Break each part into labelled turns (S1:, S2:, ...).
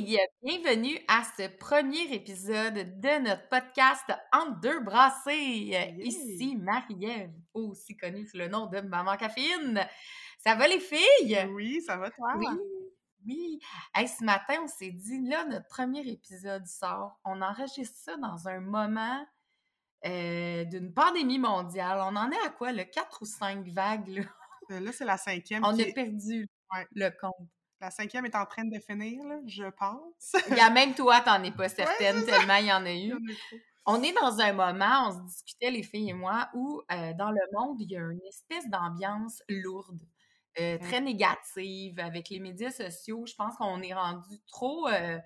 S1: Bienvenue à ce premier épisode de notre podcast Entre deux brassées. Ici Marie-Ève, aussi connue sous le nom de Maman Caféine. Ça va les filles?
S2: Oui, ça va toi?
S1: Oui. Oui. Hey, ce matin, on s'est dit, là, notre premier épisode sort. On enregistre ça dans un moment euh, d'une pandémie mondiale. On en est à quoi, le 4 ou 5 vagues, là?
S2: Euh, Là, c'est la cinquième.
S1: On
S2: qui
S1: a perdu
S2: Ouais.
S1: le compte.
S2: La cinquième est en train de finir, là, je pense.
S1: Il y a même toi, t'en es pas certaine, tellement il y en a eu. On est dans un moment, on se discutait, les filles et moi, où euh, dans le monde, il y a une espèce d'ambiance lourde, euh, très négative avec les médias sociaux. Je pense qu'on est rendu trop, euh,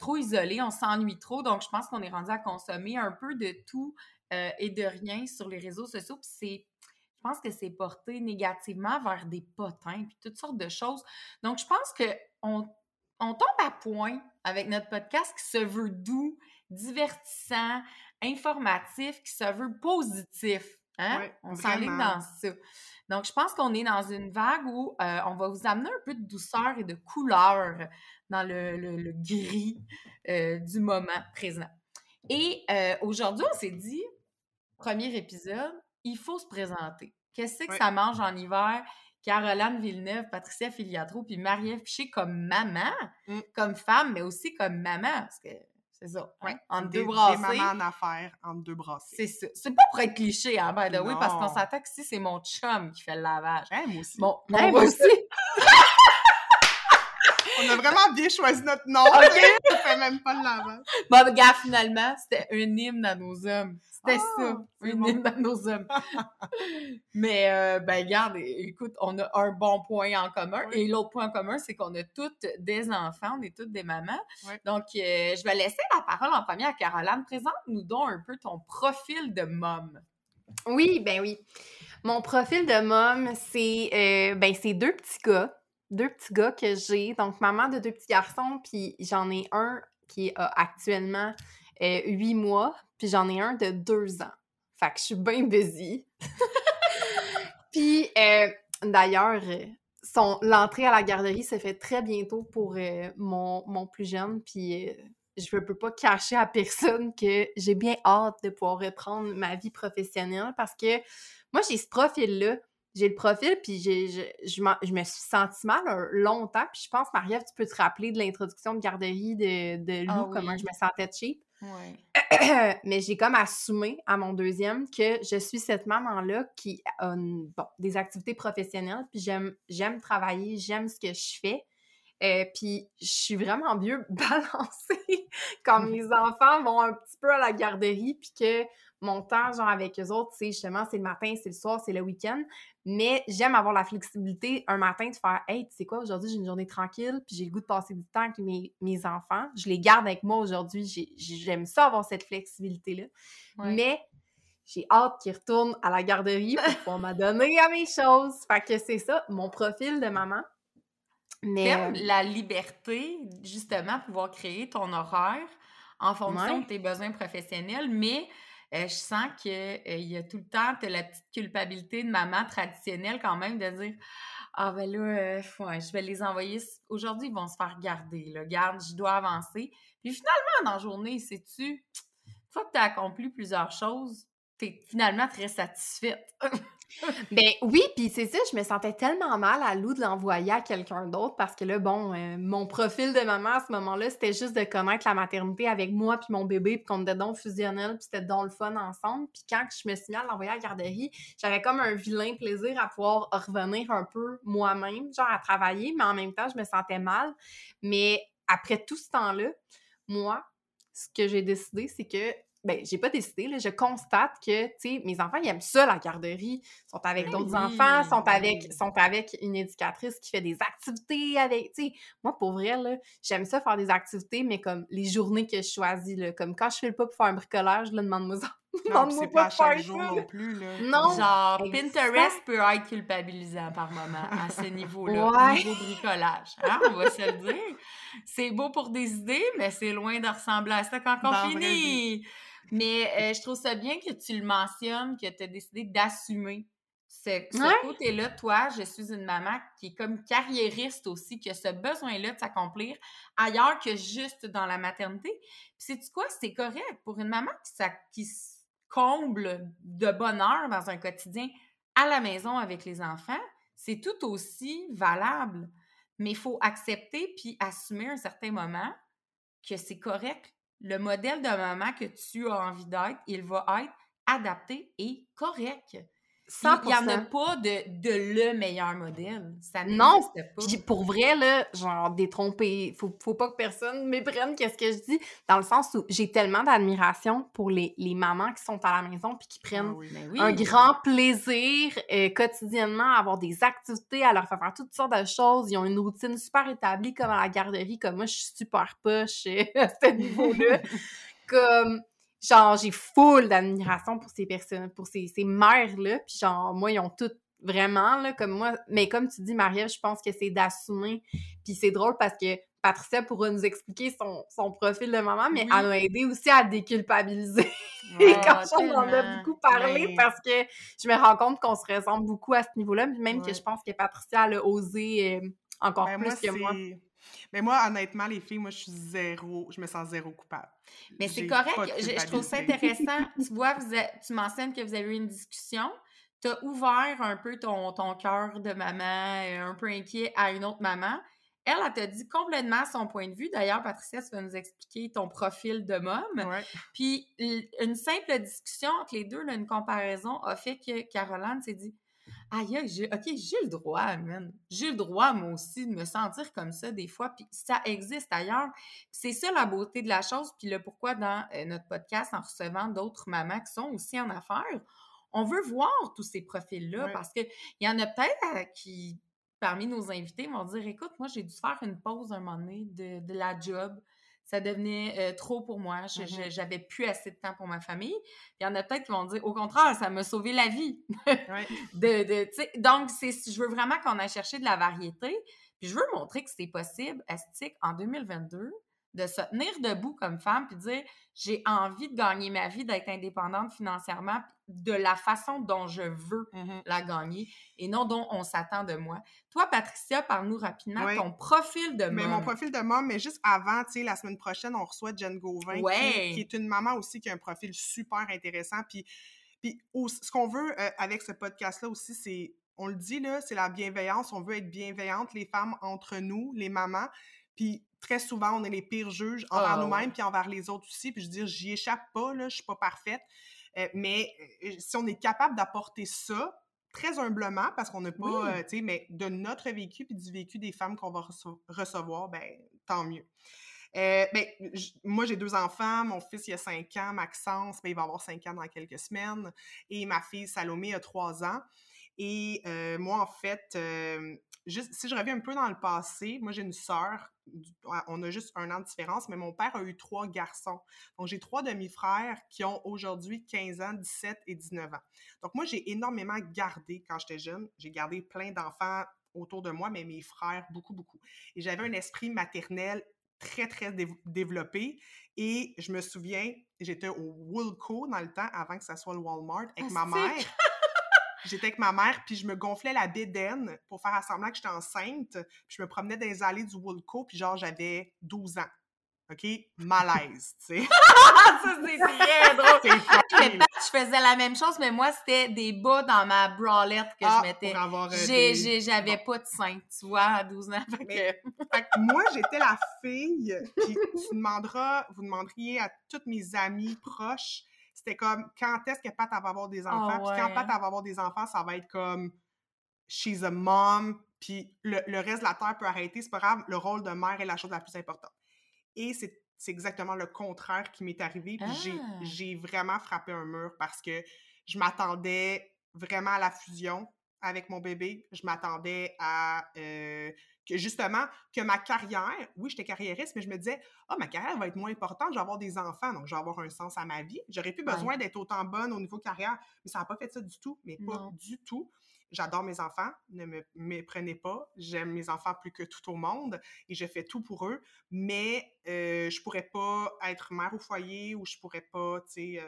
S1: trop isolé, on s'ennuie trop. Donc, je pense qu'on est rendu à consommer un peu de tout et de rien sur les réseaux sociaux. Puis c'est, pense que c'est porté négativement vers des potins, puis toutes sortes de choses. Donc, je pense que on, on tombe à point avec notre podcast qui se veut doux, divertissant, informatif, qui se veut positif. Hein?
S2: Ouais,
S1: on s'enligne dans ça. Donc, je pense qu'on est dans une vague où euh, on va vous amener un peu de douceur et de couleur dans le, le- le gris euh, du moment présent. Et euh, aujourd'hui, on s'est dit, premier épisode, il faut se présenter. Qu'est-ce que ça mange en hiver? Caroline Villeneuve, Patricia Filiatro, puis Marie-Ève Piché comme maman,
S2: Mm.
S1: comme femme, mais aussi comme maman, parce que c'est ça, hein,
S2: Ouais,
S1: entre
S2: des,
S1: deux
S2: des
S1: brassées.
S2: mamans en affaires entre deux brassées.
S1: C'est ça. C'est pas pour être cliché, hein, the way, parce qu'on
S2: Non.
S1: s'entend que si c'est mon chum qui fait le lavage.
S2: Hein, moi aussi.
S1: Bon,
S3: moi aussi.
S2: On a vraiment bien choisi notre nom.
S1: Ok.
S2: Ça fait même pas le lavage.
S1: Bon, regarde, finalement, c'était un hymne à nos hommes. C'était
S2: Ah,
S1: ça, un
S2: bon.
S1: hymne à nos hommes. Mais, euh, ben, regarde, écoute, on a un bon point en commun.
S2: Oui.
S1: Et l'autre point en commun, c'est qu'on a toutes des enfants, on est toutes des mamans.
S2: Oui.
S1: Donc, euh, je vais laisser la parole en premier à Caroline. Présente-nous donc un peu ton profil de mom.
S3: Oui, ben oui. Mon profil de mom, c'est euh, ben c'est deux petits gars. Deux petits gars que j'ai. Donc, maman de deux petits garçons, puis j'en ai un qui a actuellement euh, huit mois, puis j'en ai un de deux ans. Fait que je suis bien busy. puis, euh, d'ailleurs, l'entrée à la garderie se fait très bientôt pour euh, mon, mon plus jeune, puis je ne peux pas cacher à personne que j'ai bien hâte de pouvoir reprendre ma vie professionnelle parce que moi, j'ai ce profil-là. J'ai le profil, puis j'ai- je, je, je me suis sentie mal longtemps. Puis je pense, Marie-Ève, tu peux te rappeler de l'introduction de garderie de, de Lou,
S1: Ah oui.
S3: comment je me sentais cheap?
S1: Oui.
S3: Mais j'ai comme assumé à mon deuxième que je suis cette maman-là qui a une- bon, des activités professionnelles, puis j'aime j'aime travailler, j'aime ce que je fais. Euh, puis je suis vraiment mieux balancée quand mes enfants vont un petit peu à la garderie, puis que mon temps, genre, avec eux autres, c'est justement, c'est le matin, c'est le soir, c'est le week-end. Mais j'aime avoir la flexibilité un matin de faire Hey, tu sais quoi, aujourd'hui, j'ai une journée tranquille, puis j'ai le goût de passer du temps avec mes, mes enfants. Je les garde avec moi aujourd'hui. J'ai- J'aime ça avoir cette flexibilité-là.
S1: Ouais.
S3: Mais j'ai hâte qu'ils retournent à la garderie pour pouvoir m'adonner à mes choses. Fait que c'est ça, mon profil de maman. Mais euh,
S1: la liberté, justement, pouvoir créer ton horaire en fonction
S3: Ouais.
S1: de tes besoins professionnels, mais je sens qu'il y a tout le temps la petite culpabilité de maman traditionnelle quand même de dire Ah ben là, euh, ouais, je vais les envoyer. Aujourd'hui, ils vont se faire garder. Là. Garde, je dois avancer. Puis finalement, dans la journée, sais-tu, une fois que tu as accompli plusieurs choses, t'es finalement très satisfaite.
S3: Ben oui, puis c'est ça, je me sentais tellement mal à Lou de l'envoyer à quelqu'un d'autre parce que là, bon, euh, mon profil de maman à ce moment-là, c'était juste de connaître la maternité avec moi puis mon bébé, puis qu'on était donc fusionnel, puis c'était donc le fun ensemble. Puis quand je me suis mis à l'envoyer à la garderie, j'avais comme un vilain plaisir à pouvoir revenir un peu moi-même, genre à travailler, mais en même temps, je me sentais mal. Mais après tout ce temps-là, moi, ce que j'ai décidé, c'est que ben, j'ai pas décidé, là, je constate que, tu sais, mes enfants, ils aiment ça, la garderie. Ils sont avec
S1: Ben
S3: d'autres
S1: oui,
S3: enfants, sont
S1: ben
S3: avec,
S1: oui.
S3: sont avec une éducatrice qui fait des activités avec, tu sais. Moi, pour vrai, là, j'aime ça faire des activités, mais comme les journées que je choisis, là, comme quand je fais le pas pour faire un bricolage, là, demande-moi ça.
S2: Non, c'est pas
S3: faire
S2: chaque jour non plus, là.
S3: Non.
S1: Genre. Pinterest peut être culpabilisant par moment à ce niveau-là,
S3: Ouais.
S1: niveau bricolage. Hein, on va se le dire. C'est beau pour des idées, mais c'est loin de ressembler à ça quand
S2: Dans
S1: on finit. Mais euh, je trouve ça bien que tu le mentionnes, que tu as décidé d'assumer ce, ce
S3: Ouais.
S1: côté-là. Toi, je suis une maman qui est comme carriériste aussi, qui a ce besoin-là de s'accomplir ailleurs que juste dans la maternité. Puis sais-tu quoi? C'est correct pour une maman qui, se comble de bonheur dans un quotidien à la maison avec les enfants. C'est tout aussi valable. Mais il faut accepter puis assumer à un certain moment que c'est correct. Le modèle de maman que tu as envie d'être, il va être adapté et correct. Il n'y en a
S3: 100%.
S1: pas de, de le meilleur modèle. Ça
S3: Non,
S1: pas.
S3: Pour vrai, là, genre, détromper, faut, faut pas que personne méprenne qu'est-ce que je dis, dans le sens où j'ai tellement d'admiration pour les, les mamans qui sont à la maison puis qui
S2: Ah
S3: prennent
S2: oui.
S1: Ben oui.
S3: un grand plaisir euh, quotidiennement à avoir des activités, à leur faire faire toutes sortes de choses. Ils ont une routine super établie comme à la garderie, comme moi, je suis super poche euh, à ce niveau-là. comme, genre, j'ai full d'admiration pour ces personnes, pour ces, ces mères-là. Puis genre, moi, ils ont toutes vraiment, là, comme moi. Mais comme tu dis, Marie-Ève, je pense que c'est d'assumer. Puis c'est drôle parce que Patricia pourra nous expliquer son, son profil de maman, mais
S1: Oui.
S3: elle m'a aidé aussi à déculpabiliser
S1: Ouais,
S3: quand on en a beaucoup parlé parce que je me rends compte qu'on se ressemble beaucoup à ce niveau-là, même que je pense que Patricia elle a osé euh, encore
S2: Ben,
S3: plus
S2: moi,
S3: que moi.
S2: Mais moi, honnêtement, les filles, moi, je suis zéro, je me sens zéro coupable.
S1: Mais c'est correct. Je, je trouve ça intéressant. tu vois, vous tu mentionnes que vous avez eu une discussion. Tu as ouvert un peu ton, ton cœur de maman, euh, un peu inquiet à une autre maman. Elle, elle t'a dit complètement son point de vue. D'ailleurs, Patricia, tu vas nous expliquer ton profil de môme.
S2: Ouais.
S1: Puis une simple discussion entre les deux, là, une comparaison, a fait que Caroline s'est dit Aïe, j'ai- OK, j'ai le droit, man. J'ai le droit, moi aussi, de me sentir comme ça des fois. Puis ça existe ailleurs. Puis c'est ça la beauté de la chose. Puis le pourquoi dans euh, notre podcast, en recevant d'autres mamans qui sont aussi en affaires, on veut voir tous ces profils-là parce qu'il y en a peut-être euh, qui, parmi nos invités, vont dire Écoute, moi, j'ai dû faire une pause un moment donné de, de la job. Ça devenait euh, trop pour moi.
S2: Mhm.
S1: J'avais plus assez de temps pour ma famille. Il y en a peut-être qui vont dire Au contraire, ça m'a sauvé la vie.
S2: Ouais.
S1: de, de, tu sais, donc, je veux vraiment qu'on aille chercher de la variété. Puis je veux montrer que c'est possible, Astic, en 2022, de se tenir debout comme femme puis dire j'ai envie de gagner ma vie, d'être indépendante financièrement de la façon dont je veux
S2: Mhm.
S1: la gagner et non dont on s'attend de moi. Toi, Patricia, parle-nous rapidement
S2: Ouais.
S1: ton profil de
S2: Mais
S1: mom.
S2: mon profil de mom, mais juste avant, tu sais, la semaine prochaine, on reçoit Jen Gauvin, qui-
S1: Ouais.
S2: qui, est une maman aussi qui a un profil super intéressant. Puis, puis ce qu'on veut euh, avec ce podcast-là aussi, c'est, on le dit, là, c'est la bienveillance. On veut être bienveillantes, les femmes, entre nous, les mamans. Puis très souvent, on est les pires juges envers
S1: Ah,
S2: nous-mêmes, puis envers les autres aussi. Puis je veux dire, j'y échappe pas, là, je suis pas parfaite. Euh, mais euh, si on est capable d'apporter ça, très humblement, parce qu'on n'a pas,
S1: Oui.
S2: euh, tu sais, mais de notre vécu puis du vécu des femmes qu'on va rece- recevoir, ben tant mieux. Euh, ben, moi, j'ai deux enfants. Mon fils, il a 5 ans. Maxence, ben, il va avoir 5 ans dans quelques semaines. Et ma fille, Salomé, a 3 ans. Et euh, moi, en fait, euh, juste, si je reviens un peu dans le passé, moi, j'ai une sœur. du- On a juste un an de différence, mais mon père a eu trois garçons. Donc, j'ai trois demi-frères qui ont aujourd'hui 15 ans, 17 et 19 ans. Donc, moi, j'ai énormément gardé quand j'étais jeune. J'ai gardé plein d'enfants autour de moi, mais mes frères, beaucoup, beaucoup. Et j'avais un esprit maternel très, très dév- développé. Et je me souviens, j'étais au Woolco dans le temps, avant que ça soit le Walmart, avec ma mère. J'étais avec ma mère, puis je me gonflais la bédaine pour faire semblant que j'étais enceinte. Puis je me promenais dans les allées du Woolco, puis genre, j'avais 12 ans. OK? Malaise, tu sais.
S1: ça, c'est très drôle. Pat, je faisais la même chose, mais moi, c'était des bas dans ma bralette que
S2: Ah,
S1: je mettais.
S2: pour avoir, euh, des-
S1: J'avais pas de sein, tu vois, à 12 ans. fait
S2: Mais-
S1: que-
S2: Fait que moi, j'étais la fille qui, tu demanderas, vous demanderiez à toutes mes amies proches, c'était comme, quand est-ce que Pat va avoir des enfants? Puis quand. Pat va avoir des enfants, ça va être comme, she's a mom, puis le, le reste de la terre peut arrêter, c'est pas grave, le rôle de mère est la chose la plus importante. Et c'est c'est exactement le contraire qui m'est arrivé, puis j'ai-
S1: Ah.
S2: j'ai vraiment frappé un mur parce que je m'attendais vraiment à la fusion avec mon bébé. Je m'attendais à euh, que justement, que ma carrière, oui, j'étais carriériste, mais je me disais, ah, ma carrière va être moins importante, je vais avoir des enfants, donc je vais avoir un sens à ma vie. J'aurais plus
S1: Ouais.
S2: besoin d'être autant bonne au niveau carrière, mais ça n'a pas fait ça du tout, mais pas
S1: Non.
S2: du tout. J'adore mes enfants, ne me méprenez pas. J'aime mes enfants plus que tout au monde et je fais tout pour eux, mais euh, je pourrais pas être mère au foyer ou je pourrais pas, tu sais, euh,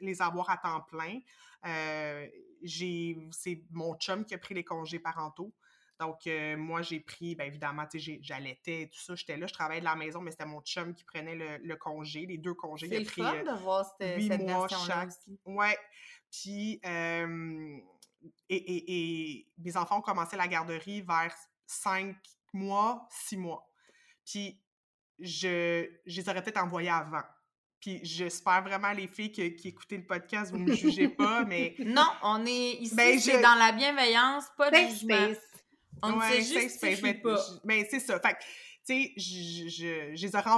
S2: les avoir à temps plein. Euh, j'ai, c'est mon chum qui a pris les congés parentaux. Donc, euh, moi, j'ai pris, bien évidemment, tu sais, j'ai- j'allaitais et tout ça. J'étais là, je travaillais de la maison, mais c'était mon chum qui prenait le, le congé, les deux congés.
S1: C'est
S2: pris,
S1: fun
S2: euh,
S1: de voir cette,
S2: mois chaque.
S1: aussi.
S2: Ouais. Puis, euh, et, et- et mes enfants ont commencé la garderie vers cinq mois, six mois. Puis, je, je les aurais peut-être envoyés avant. Puis, j'espère vraiment, les filles qui, qui écoutaient le podcast, vous ne me jugez pas, mais
S1: Non, on est ici,
S2: Ben,
S1: c'est
S2: je-
S1: dans la bienveillance, pas de
S3: Safe
S1: jugement. On
S2: Ouais, safe space, mais- Mais c'est ça. Fait que, tu sais,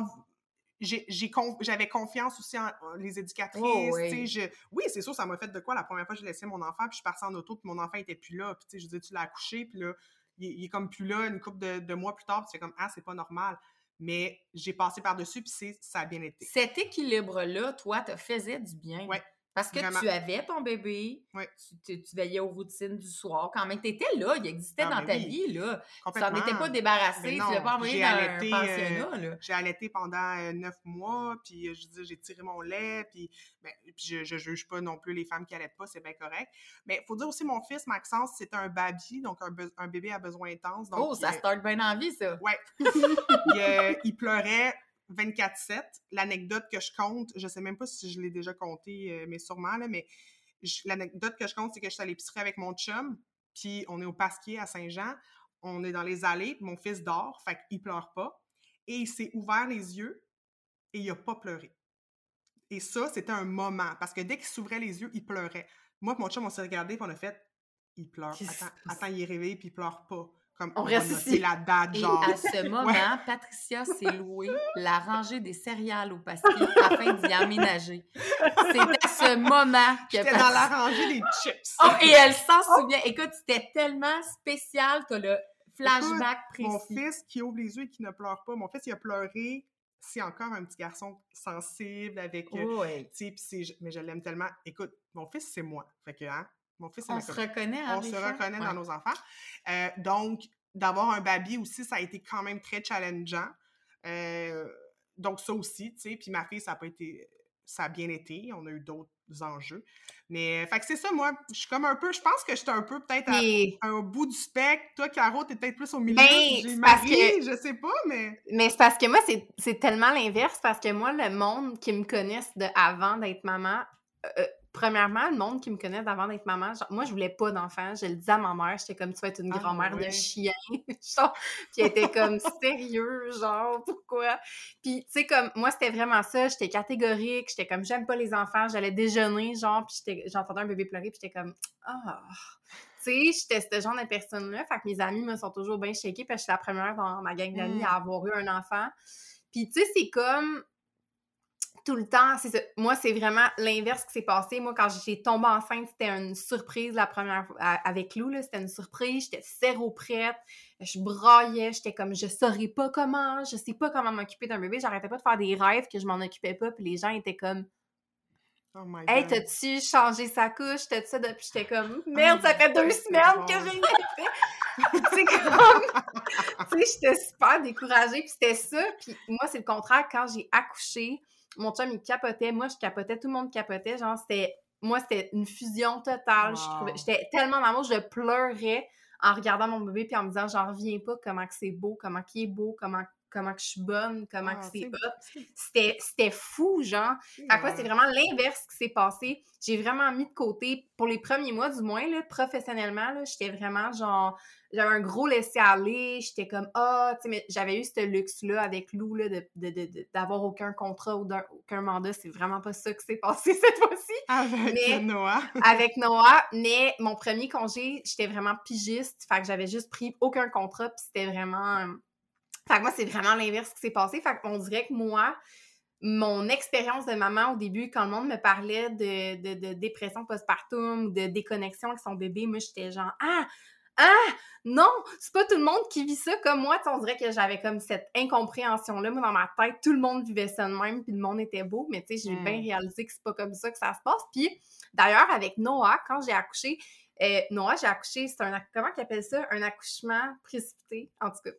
S2: j'avais confiance aussi en, les éducatrices.
S1: Oh,
S2: sais,
S1: oui.
S2: je- oui, c'est sûr, ça m'a fait de quoi la première fois que j'ai laissé mon enfant, puis je suis partie en auto, puis mon enfant était plus là. Puis, tu sais, je disais, tu l'as accouché, puis là, il, est- il est comme plus là une couple de, de mois plus tard, puis c'est comme, ah, c'est pas normal. Mais j'ai passé par-dessus, puis ça a bien été.
S1: Cet équilibre-là, toi, te faisait du bien.
S2: Ouais,
S1: Parce que
S2: vraiment.
S1: tu avais ton bébé,
S2: Ouais.
S1: tu, veillais aux routines du soir. Quand même, tu étais là, il existait
S2: Ah,
S1: dans
S2: ben
S1: ta
S2: oui,
S1: vie. là. Tu n'en étais pas débarrassé, tu l'as pas envoyé dans
S2: allaité,
S1: un
S2: euh,
S1: pensionnat.
S2: J'ai allaité pendant euh, neuf mois, puis euh, je j'ai tiré mon lait, puis, ben, puis je, je juge pas non plus les femmes qui allaitent pas, c'est bien correct. Mais il faut dire aussi, mon fils, Maxence, c'est un baby, donc un, bébé à besoin intense. Donc,
S1: oh, ça
S2: il,
S1: start bien en vie, ça.
S2: Ouais. il, euh, il pleurait 24-7. L'anecdote que je compte, je sais même pas si je l'ai déjà compté, euh, mais sûrement, là, mais l'anecdote que je compte, c'est que je suis à l'épicerie avec mon chum, puis on est au Pasquier à Saint-Jean, on est dans les allées, puis mon fils dort, fait qu'il pleure pas, et il s'est ouvert les yeux, et il a pas pleuré. Et ça, c'était un moment, parce que dès qu'il s'ouvrait les yeux, il pleurait. Moi et mon chum, on s'est regardé, puis on a fait « Il pleure. Attends, attends, il est réveillé, puis il pleure pas. » Comme
S3: On reste ici.
S2: la date,
S1: Et
S2: genre.
S1: à ce moment, Patricia s'est louée la rangée des céréales au pasquier afin d'y aménager. C'est à ce moment que
S2: J'étais dans la rangée des chips.
S1: Oh, et elle s'en souvient. Écoute, c'était tellement spécial, t'as le flashback
S2: Mon
S1: précis.
S2: fils qui ouvre les yeux et qui ne pleure pas. Mon fils, il a pleuré. C'est encore un petit garçon sensible avec. euh,
S1: Oh, ouais.
S2: puis c'est- mais je l'aime tellement. Écoute, mon fils, c'est moi. Fait que, hein, mon fils,
S1: On se reconnaît, hein,
S2: On se
S1: fois?
S2: reconnaît
S1: Ouais.
S2: dans nos enfants. Euh, donc, d'avoir un baby aussi, ça a été quand même très challengeant. Euh, donc, ça aussi, tu sais. Puis ma fille, ça a pas été. Ça a bien été. On a eu d'autres enjeux. Mais, fait que c'est ça, moi. Je suis comme un peu. Je pense que j'étais un peu peut-être à,
S3: Mais,
S2: un bout du spectre. Toi, Caro, t'es peut-être plus au milieu.
S3: Ben,
S2: J'ai Marie, je sais pas, mais.
S3: mais c'est parce que moi, c'est tellement l'inverse, parce que moi, le monde qui me connaisse de avant d'être maman, euh, premièrement, le monde qui me connaît d'avant d'être maman, genre, moi, je voulais pas d'enfant. Je le disais à ma mère, j'étais comme, tu vas être une
S2: Ah,
S3: grand-mère de chien. genre, puis elle était comme, sérieux, genre, pourquoi? Puis, tu sais, comme, moi, c'était vraiment ça. J'étais catégorique. J'étais comme, j'aime pas les enfants. J'allais déjeuner, genre, puis j'entendais un bébé pleurer, puis j'étais comme, ah. Tu sais, j'étais ce genre de personne-là. Fait que mes amis me sont toujours bien shakées, parce que je suis la première dans ma gang d'amis
S2: Mm.
S3: à avoir eu un enfant. Puis, tu sais, c'est comme tout le temps, ça. Moi, c'est vraiment l'inverse qui s'est passé. Moi, quand j'ai tombé enceinte, c'était une surprise la première avec Lou. là. C'était une surprise. J'étais zéro prête. Je braillais. J'étais comme, je saurais pas comment. Je sais pas comment m'occuper d'un bébé. J'arrêtais pas de faire des rêves que je m'en occupais pas. Puis les gens étaient comme,
S2: Oh my
S3: Hey, t'as-tu changé sa couche? T'as-tu ça depuis? J'étais comme, merde, ça fait deux semaines que j'ai fait. c'est comme, tu sais, j'étais super découragée, puis c'était ça. Puis moi, c'est le contraire. Quand j'ai accouché, mon chum, il capotait. Moi, je capotais. Tout le monde capotait. Genre, c'était, moi, c'était une fusion totale.
S2: Wow.
S3: J'étais tellement dans l'amour, je pleurais en regardant mon bébé, puis en me disant, j'en reviens pas, comment que c'est beau, comment qu'il est beau, comment, comment que je suis bonne, comment que
S2: Ah,
S3: c'est
S2: c'est-
S3: hot. C'était fou, genre. Fait que moi, c'est vraiment l'inverse qui s'est passé. J'ai vraiment mis de côté, pour les premiers mois du moins, là, professionnellement, là, j'étais vraiment genre, j'avais un gros laisser-aller, j'étais comme, ah, tu sais, mais j'avais eu ce luxe-là avec Lou, là, de, de- de- de- d'avoir aucun contrat ou aucun mandat. C'est vraiment pas ça qui s'est passé cette fois-ci
S2: Avec
S3: Mais-
S2: Noah.
S3: avec Noah, mais mon premier congé, j'étais vraiment pigiste, fait que j'avais juste pris aucun contrat, puis c'était vraiment... Fait que moi, c'est vraiment l'inverse qui s'est passé, fait qu'on dirait que moi, mon expérience de maman au début, quand le monde me parlait de, de, de dépression postpartum de déconnexion avec son bébé, moi, j'étais genre « Ah! Ah! Non! C'est pas tout le monde qui vit ça comme moi! » On dirait que j'avais comme cette incompréhension-là. Moi, dans ma tête, tout le monde vivait ça de même, puis le monde était beau, mais tu sais, j'ai
S2: Mm.
S3: bien réalisé que c'est pas comme ça que ça se passe. Puis D'ailleurs, avec Noah, quand j'ai accouché, euh, Noah, j'ai accouché, c'est un, comment qu'ils appellent ça? Un accouchement précipité. En tout cas,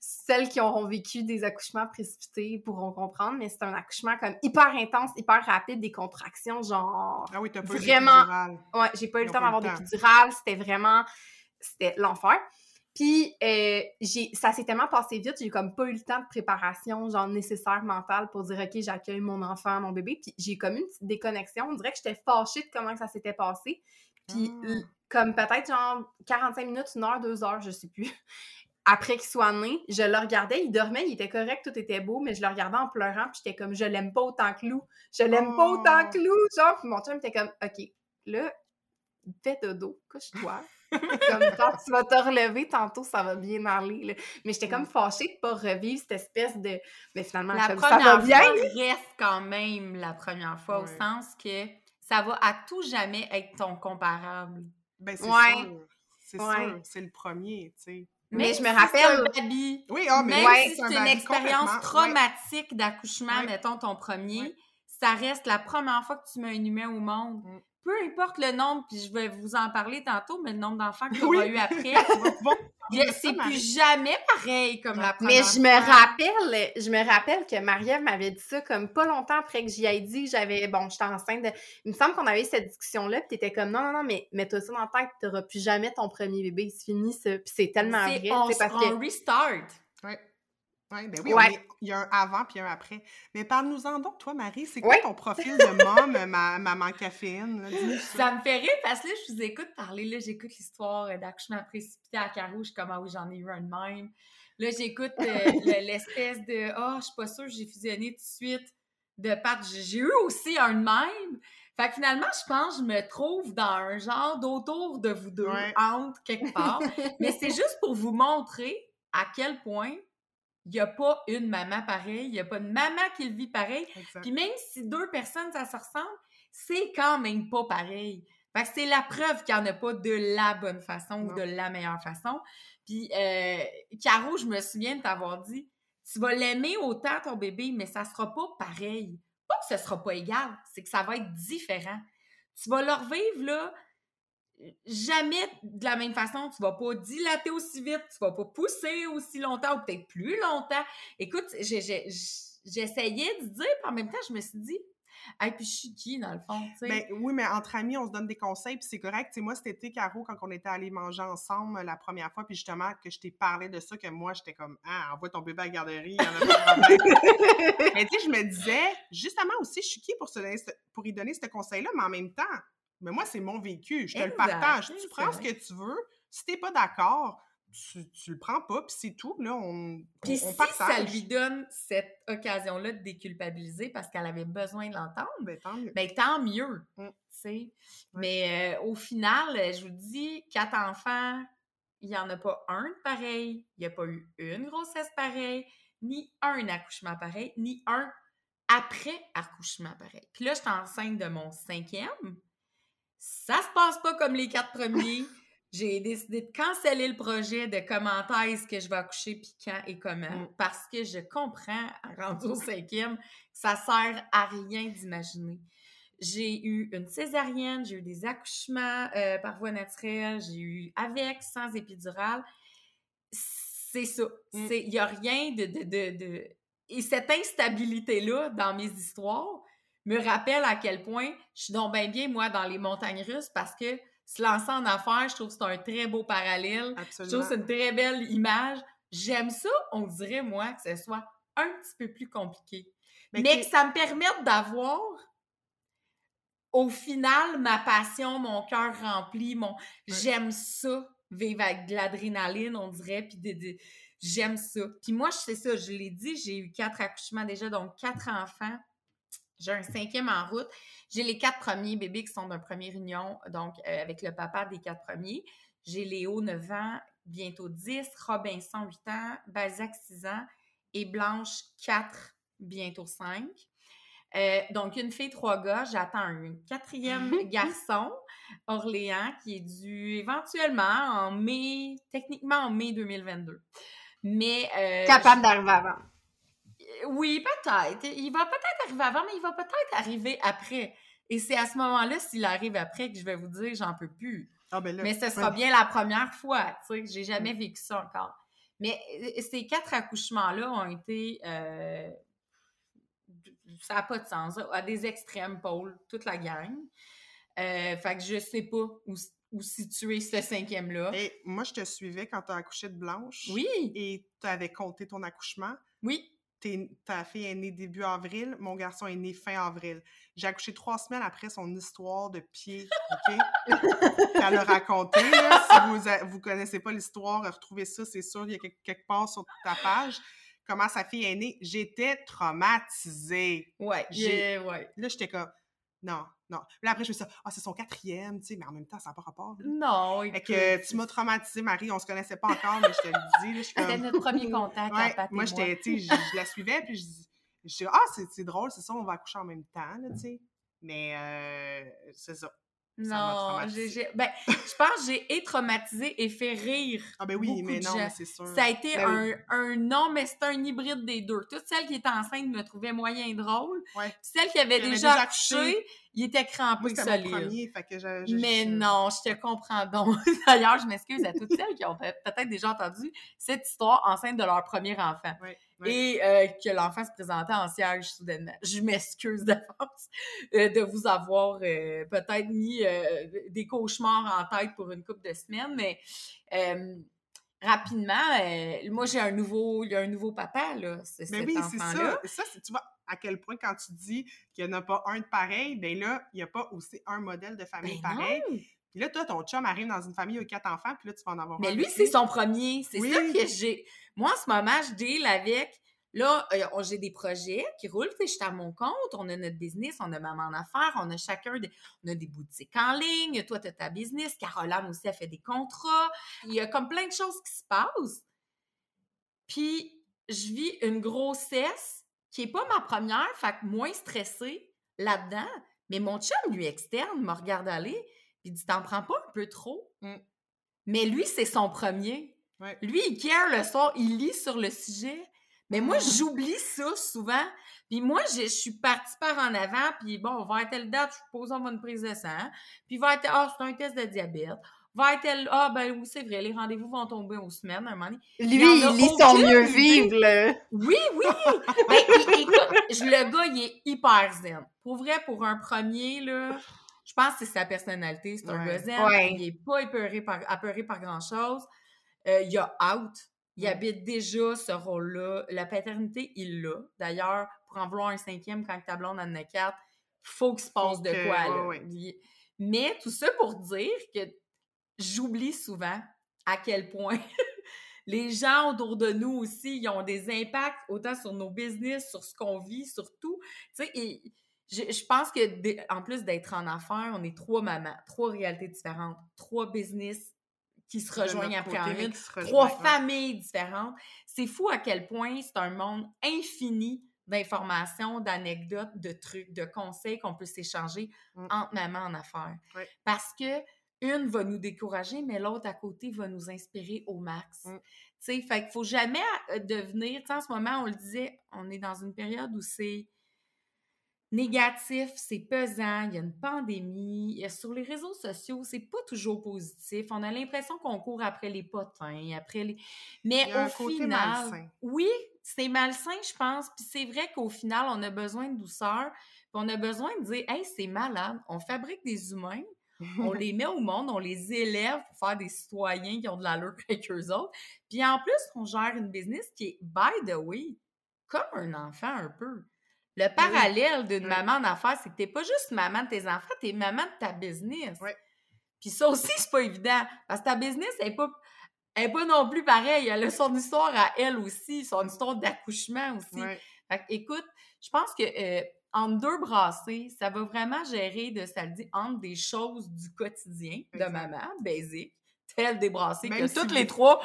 S3: celles qui auront vécu des accouchements précipités pourront comprendre, mais c'est un accouchement comme hyper intense, hyper rapide, des contractions, genre...
S2: Ah oui, t'as pas eu
S3: Vraiment.
S2: d'épidurale.
S3: Ouais, j'ai pas eu le temps
S2: eu
S3: d'avoir
S2: le
S3: des
S2: temps.
S3: pédurales, c'était vraiment... C'était l'enfer. Puis, euh, j'ai, ça s'est tellement passé vite, j'ai comme pas eu le temps de préparation, genre nécessaire mentale pour dire, OK, j'accueille mon enfant, mon bébé. Puis, j'ai comme une petite déconnexion. On dirait que j'étais fâchée de comment ça s'était passé. Puis,
S2: Ah.
S3: comme peut-être genre 45 minutes, une heure, deux heures, je sais plus. Après qu'il soit né, je le regardais, il dormait, il était correct, tout était beau, mais je le regardais en pleurant, puis j'étais comme, je l'aime pas autant que Lou. Je l'aime pas autant
S2: Oh.
S3: que Lou, genre. Puis mon chum était comme, OK, là, fais dodo, couche-toi. comme quand tu vas te relever tantôt, ça va bien aller. là. Mais j'étais comme fâchée de pas revivre cette espèce de. Mais finalement,
S1: La
S3: comme, ça va
S1: première
S3: bien.
S1: fois reste quand même la première fois, au sens que ça va à tout jamais être ton comparable.
S2: Ben, c'est
S3: Ouais.
S2: sûr. C'est
S3: Ouais.
S2: sûr. C'est le premier, tu sais.
S3: Mais je me rappelle-
S1: un baby,
S2: Oui, ah, mais
S1: même si c'est
S2: un
S1: une expérience traumatique d'accouchement,
S2: Ouais.
S1: mettons ton premier,
S2: Ouais.
S1: ça reste la première fois que tu mets un humain au monde.
S2: Mm.
S1: Peu importe le nombre, puis je vais vous en parler tantôt, mais le nombre d'enfants que tu
S2: Oui.
S1: eu après, c'est plus jamais pareil comme la première
S3: Mais je me rappelle, je me rappelle que Marie-Ève m'avait dit ça comme pas longtemps après que j'y ai dit que j'avais, bon, j'étais enceinte. de- Il me semble qu'on avait eu cette discussion-là, puis t'étais comme non, non, non, mais mets-toi ça dans la tête, t'auras plus jamais ton premier bébé, c'est fini ça. Puis c'est tellement vrai,
S1: on,
S3: parce
S1: on
S3: que.
S1: restart.
S2: Oui, ben oui,
S3: Ouais.
S2: est- il y a un avant puis un après. Mais parle-nous-en donc, toi, Marie, c'est quoi
S3: Ouais.
S2: ton profil de mom, ma, maman caféine? là? Ça.
S1: Ça me fait rire parce que là, je vous écoute parler, là, j'écoute l'histoire euh, d'accouchement précipité à Caro, je suis comme, ah oui, j'en ai eu un de même. Là, j'écoute euh, le- l'espèce de, ah, je suis pas sûre, j'ai fusionné tout de suite de Pat. J'ai j'ai eu aussi un de même. Fait que finalement, je pense que je me trouve dans un genre d'autour de vous deux,
S2: Ouais.
S1: entre quelque part. Mais c'est juste pour vous montrer à quel point il n'y a pas une maman pareille, il n'y a pas une maman qui le vit pareil.
S2: Exact.
S1: Puis même si deux personnes, ça se ressemble, c'est quand même pas pareil. Fait que c'est la preuve qu'il n'y en a pas de la bonne façon ou de la meilleure façon. Puis, euh, Caro, je me souviens de t'avoir dit, tu vas l'aimer autant ton bébé, mais ça sera pas pareil. Pas que ce sera pas égal, c'est que ça va être différent. Tu vas le revivre, là, jamais de la même façon. Tu vas pas dilater aussi vite, tu vas pas pousser aussi longtemps ou peut-être plus longtemps. Écoute, j'essayais de dire, puis en même temps, je me suis dit, hey, puis je suis qui, dans le fond, tu sais?
S2: Ben, oui, mais entre amis, on se donne des conseils, puis c'est correct. Sais, moi, cet été, Caro, quand on était allés manger ensemble la première fois, puis justement, que je t'ai parlé de ça, que moi, j'étais comme, ah, envoie ton bébé à la garderie, il y en a pas de problème. mais tu sais, je me disais, justement aussi, je suis qui pour, se pour y donner ce conseil-là, mais en même temps, mais moi, c'est mon vécu, je te le partage. Tu prends ce que tu veux. Si t'es pas d'accord, tu, tu le prends pas, puis c'est tout. Là, on,
S1: Puis
S2: on, on
S1: si
S2: partage.
S1: ça lui donne cette occasion-là de déculpabiliser parce qu'elle avait besoin de l'entendre,
S2: Ben, tant mieux.
S1: ben tant mieux,
S2: Mm.
S1: sais. Mais euh, au final, euh, je vous dis, quatre enfants, il n'y en a pas un de pareil, il n'y a pas eu une grossesse pareille, ni un accouchement pareil, ni un après accouchement pareil. Puis là, j'étais enceinte de mon cinquième. Ça se passe pas comme les quatre premiers. J'ai décidé de canceller le projet de comment est-ce que je vais accoucher, puis quand et comment,
S2: Mm.
S1: parce que je comprends, rendu au cinquième, ça sert à rien d'imaginer. J'ai eu une césarienne, j'ai eu des accouchements euh, par voie naturelle, j'ai eu avec, sans épidural. C'est ça.
S2: Mm.
S1: C'est- Il n'y a rien de, de, de, de- Et cette instabilité-là dans mes histoires me rappelle à quel point je suis donc bien bien, moi, dans les montagnes russes parce que se lancer en affaires, je trouve que c'est un très beau parallèle. Je trouve
S2: Absolument.
S1: que c'est une très belle image J'aime ça, on dirait, moi, que ce soit un petit peu plus compliqué.
S2: Mais
S1: Mais,
S2: que-
S1: que ça me permette d'avoir, au final, ma passion, mon cœur rempli, mon... J'aime ça, vivre avec de l'adrénaline, on dirait, puis de- de- j'aime ça. Puis moi, je sais ça, je l'ai dit, j'ai eu quatre accouchements déjà, donc quatre enfants. J'ai un cinquième en route. J'ai les quatre premiers bébés qui sont d'un première union, donc euh, avec le papa des quatre premiers. J'ai Léo, 9 ans, bientôt 10, Robinson, 8 ans, Balzac, 6 ans et Blanche, 4, bientôt 5. Euh, donc, une fille, trois gars. J'attends un quatrième garçon, Orléans, qui est dû éventuellement en mai, techniquement en mai 2022. Mais. euh,
S3: Capable d'arriver avant.
S1: Oui, peut-être. Il va peut-être arriver avant, mais il va peut-être arriver après. Et c'est à ce moment-là, s'il arrive après, que je vais vous dire, j'en peux plus.
S2: Ah, ben là,
S1: Mais ce sera
S2: ouais.
S1: bien la première fois, tu sais, j'ai jamais vécu ça encore. Mais euh, ces quatre accouchements-là ont été, euh, ça n'a pas de sens, à des extrêmes pôles, toute la gang. Euh, fait que je sais pas où, où situer ce cinquième-là.
S2: Et moi, je te suivais quand tu as accouché de Blanche.
S1: Oui,
S2: Et tu avais compté ton accouchement.
S1: oui.
S2: T'es- ta fille est née début avril, mon garçon est né fin avril. J'ai accouché trois semaines après son histoire de pied, OK? Qu'elle a raconté, là. Si vous, a- vous connaissez pas l'histoire, retrouvez ça, c'est sûr, il y a quelque, quelque part sur ta page. Comment sa fille est née? J'étais traumatisée.
S1: Ouais,
S2: J'ai-
S1: j'ai- ouais.
S2: Là, j'étais comme, non, non. Là, après, je me suis dit, ah, c'est son quatrième, tu sais, mais en même temps, ça n'a pas rapport. là.
S1: Non,
S2: Fait
S1: écoute,
S2: que tu m'as traumatisée, Marie. On se connaissait pas encore, mais je te le dis. Là, je suis
S1: C'était
S2: comme-
S1: notre premier contact à
S2: Ouais,
S1: et
S2: moi, j'étais, tu sais, je, la suivais, puis je dis, je dis, ah, c'est, drôle, c'est ça, on va accoucher en même temps, tu sais. Mais euh, c'est ça.
S1: Non,
S2: traumatisée.
S1: j'ai, ben, je pense que j'ai et traumatisé et fait rire.
S2: Ah, ben oui,
S1: beaucoup
S2: mais non, c'est sûr.
S1: Ça a été
S3: Ben
S1: un, un non, mais c'était un hybride des deux. Toutes celles qui étaient enceintes me trouvaient moyen drôle.
S2: Ouais.
S1: Celles qui avaient déjà accouché, ils étaient
S2: mon
S1: solides.
S2: premier, fait que je, je-
S1: Mais
S2: je-
S1: non, je te comprends donc. D'ailleurs, je m'excuse à toutes celles qui ont peut- peut-être déjà entendu cette histoire enceinte de leur premier enfant.
S2: Ouais,
S1: Et euh, que l'enfant se présentait en siège soudainement. Je m'excuse d'avance euh, de vous avoir euh, peut-être mis des cauchemars en tête pour une couple de semaines, mais rapidement, moi j'ai un nouveau, il y a un nouveau papa, là, c'est
S2: Mais
S1: cet
S2: oui, c'est
S1: enfant-là.
S2: ça. Ça, tu vois, à quel point quand tu dis qu'il n'y en a pas un de pareil, ben là, il n'y a pas aussi un modèle de famille
S1: Ben
S2: pareil. Puis là, toi, ton chum arrive dans une famille où il y a quatre enfants, puis là, tu vas en avoir un
S1: Mais lui, c'est son premier. C'est
S2: Oui.
S1: ça que j'ai. Moi, en ce moment, je deal avec. Là, euh, on- j'ai des projets qui roulent. Tu sais, Je suis à mon compte. On a notre business. On a maman en affaires. On a chacun des, on a des boutiques en ligne. Toi, tu as ta business. Caroline aussi a fait des contrats. Il y a comme plein de choses qui se passent. Puis, je vis une grossesse qui n'est pas ma première, fait que moins stressée là-dedans. Mais mon chum, lui, externe, me regarde aller, il dit T'en prends pas un peu trop
S2: Mm.
S1: Mais lui, c'est son premier.
S2: Ouais.
S1: Lui, il care le soir, il lit sur le sujet. Mais moi,
S2: Mm.
S1: j'oublie ça souvent. Puis moi, je, suis partie par en avant, puis bon, va être telle date, je suppose, on va une prise de sang. Puis va être, ah, c'est un test de diabète. Va être ah, ben oui, c'est vrai, les rendez-vous vont tomber aux semaines, à un moment donné.
S3: Lui,
S1: Il
S3: lit son mieux vivre, là.
S1: Oui, oui! ben, écoute, je- le gars, il est hyper zen. Pour vrai, pour un premier, là, je pense que c'est sa personnalité. C'est un
S2: Ouais.
S1: Il est pas épeuré par, apeuré par grand-chose. Euh, il a out. Il habite déjà ce rôle-là. La paternité, il l'a. D'ailleurs, pour en vouloir un cinquième, quand ta blonde en a quatre, faut qu'il se passe de quoi, là. Il- Mais tout ça pour dire que j'oublie souvent à quel point les gens autour de nous aussi, ils ont des impacts autant sur nos business, sur ce qu'on vit, sur tout. Tu sais, je, je pense que, en plus d'être en affaires, on est trois mamans, trois réalités différentes, trois business qui se rejoignent après en une, trois familles différentes. C'est fou à quel point c'est un monde infini d'informations, d'anecdotes, de trucs, de conseils qu'on peut s'échanger
S2: Mm.
S1: entre mamans en affaires. Parce que une va nous décourager, mais l'autre à côté va nous inspirer au max.
S2: Mm.
S1: Tu sais, fait qu'il faut jamais euh, devenir, tu en ce moment, on le disait, on est dans une période où c'est négatif, c'est pesant, il y a une pandémie, sur les réseaux sociaux, c'est pas toujours positif. On a l'impression qu'on court après les potins, après les... Mais
S2: Il y a
S1: au
S2: un côté
S1: final,
S2: malsain.
S1: oui, c'est malsain, je pense, puis c'est vrai qu'au final, on a besoin de douceur, puis on a besoin de dire, hey, c'est malade, on fabrique des humains, on les met au monde, on les élève pour faire des citoyens qui ont de l'allure avec eux autres. Puis en plus, on gère une business qui est, by the way, comme un enfant un peu. Le parallèle d'une
S2: Oui.
S1: maman d'affaires, c'est que t'es pas juste maman de tes enfants, t'es maman de ta business.
S2: Oui.
S1: Puis ça aussi, c'est pas évident. Parce que ta business, elle est pas, elle est pas non plus pareille. Elle a son histoire à elle aussi, son histoire d'accouchement aussi. Fait que, écoute, je pense que euh, entre deux brassées, ça va vraiment gérer de, ça le dit, entre des choses du quotidien de maman, basic, telles des brassées,
S2: Même
S1: que
S2: si
S1: toutes les trois,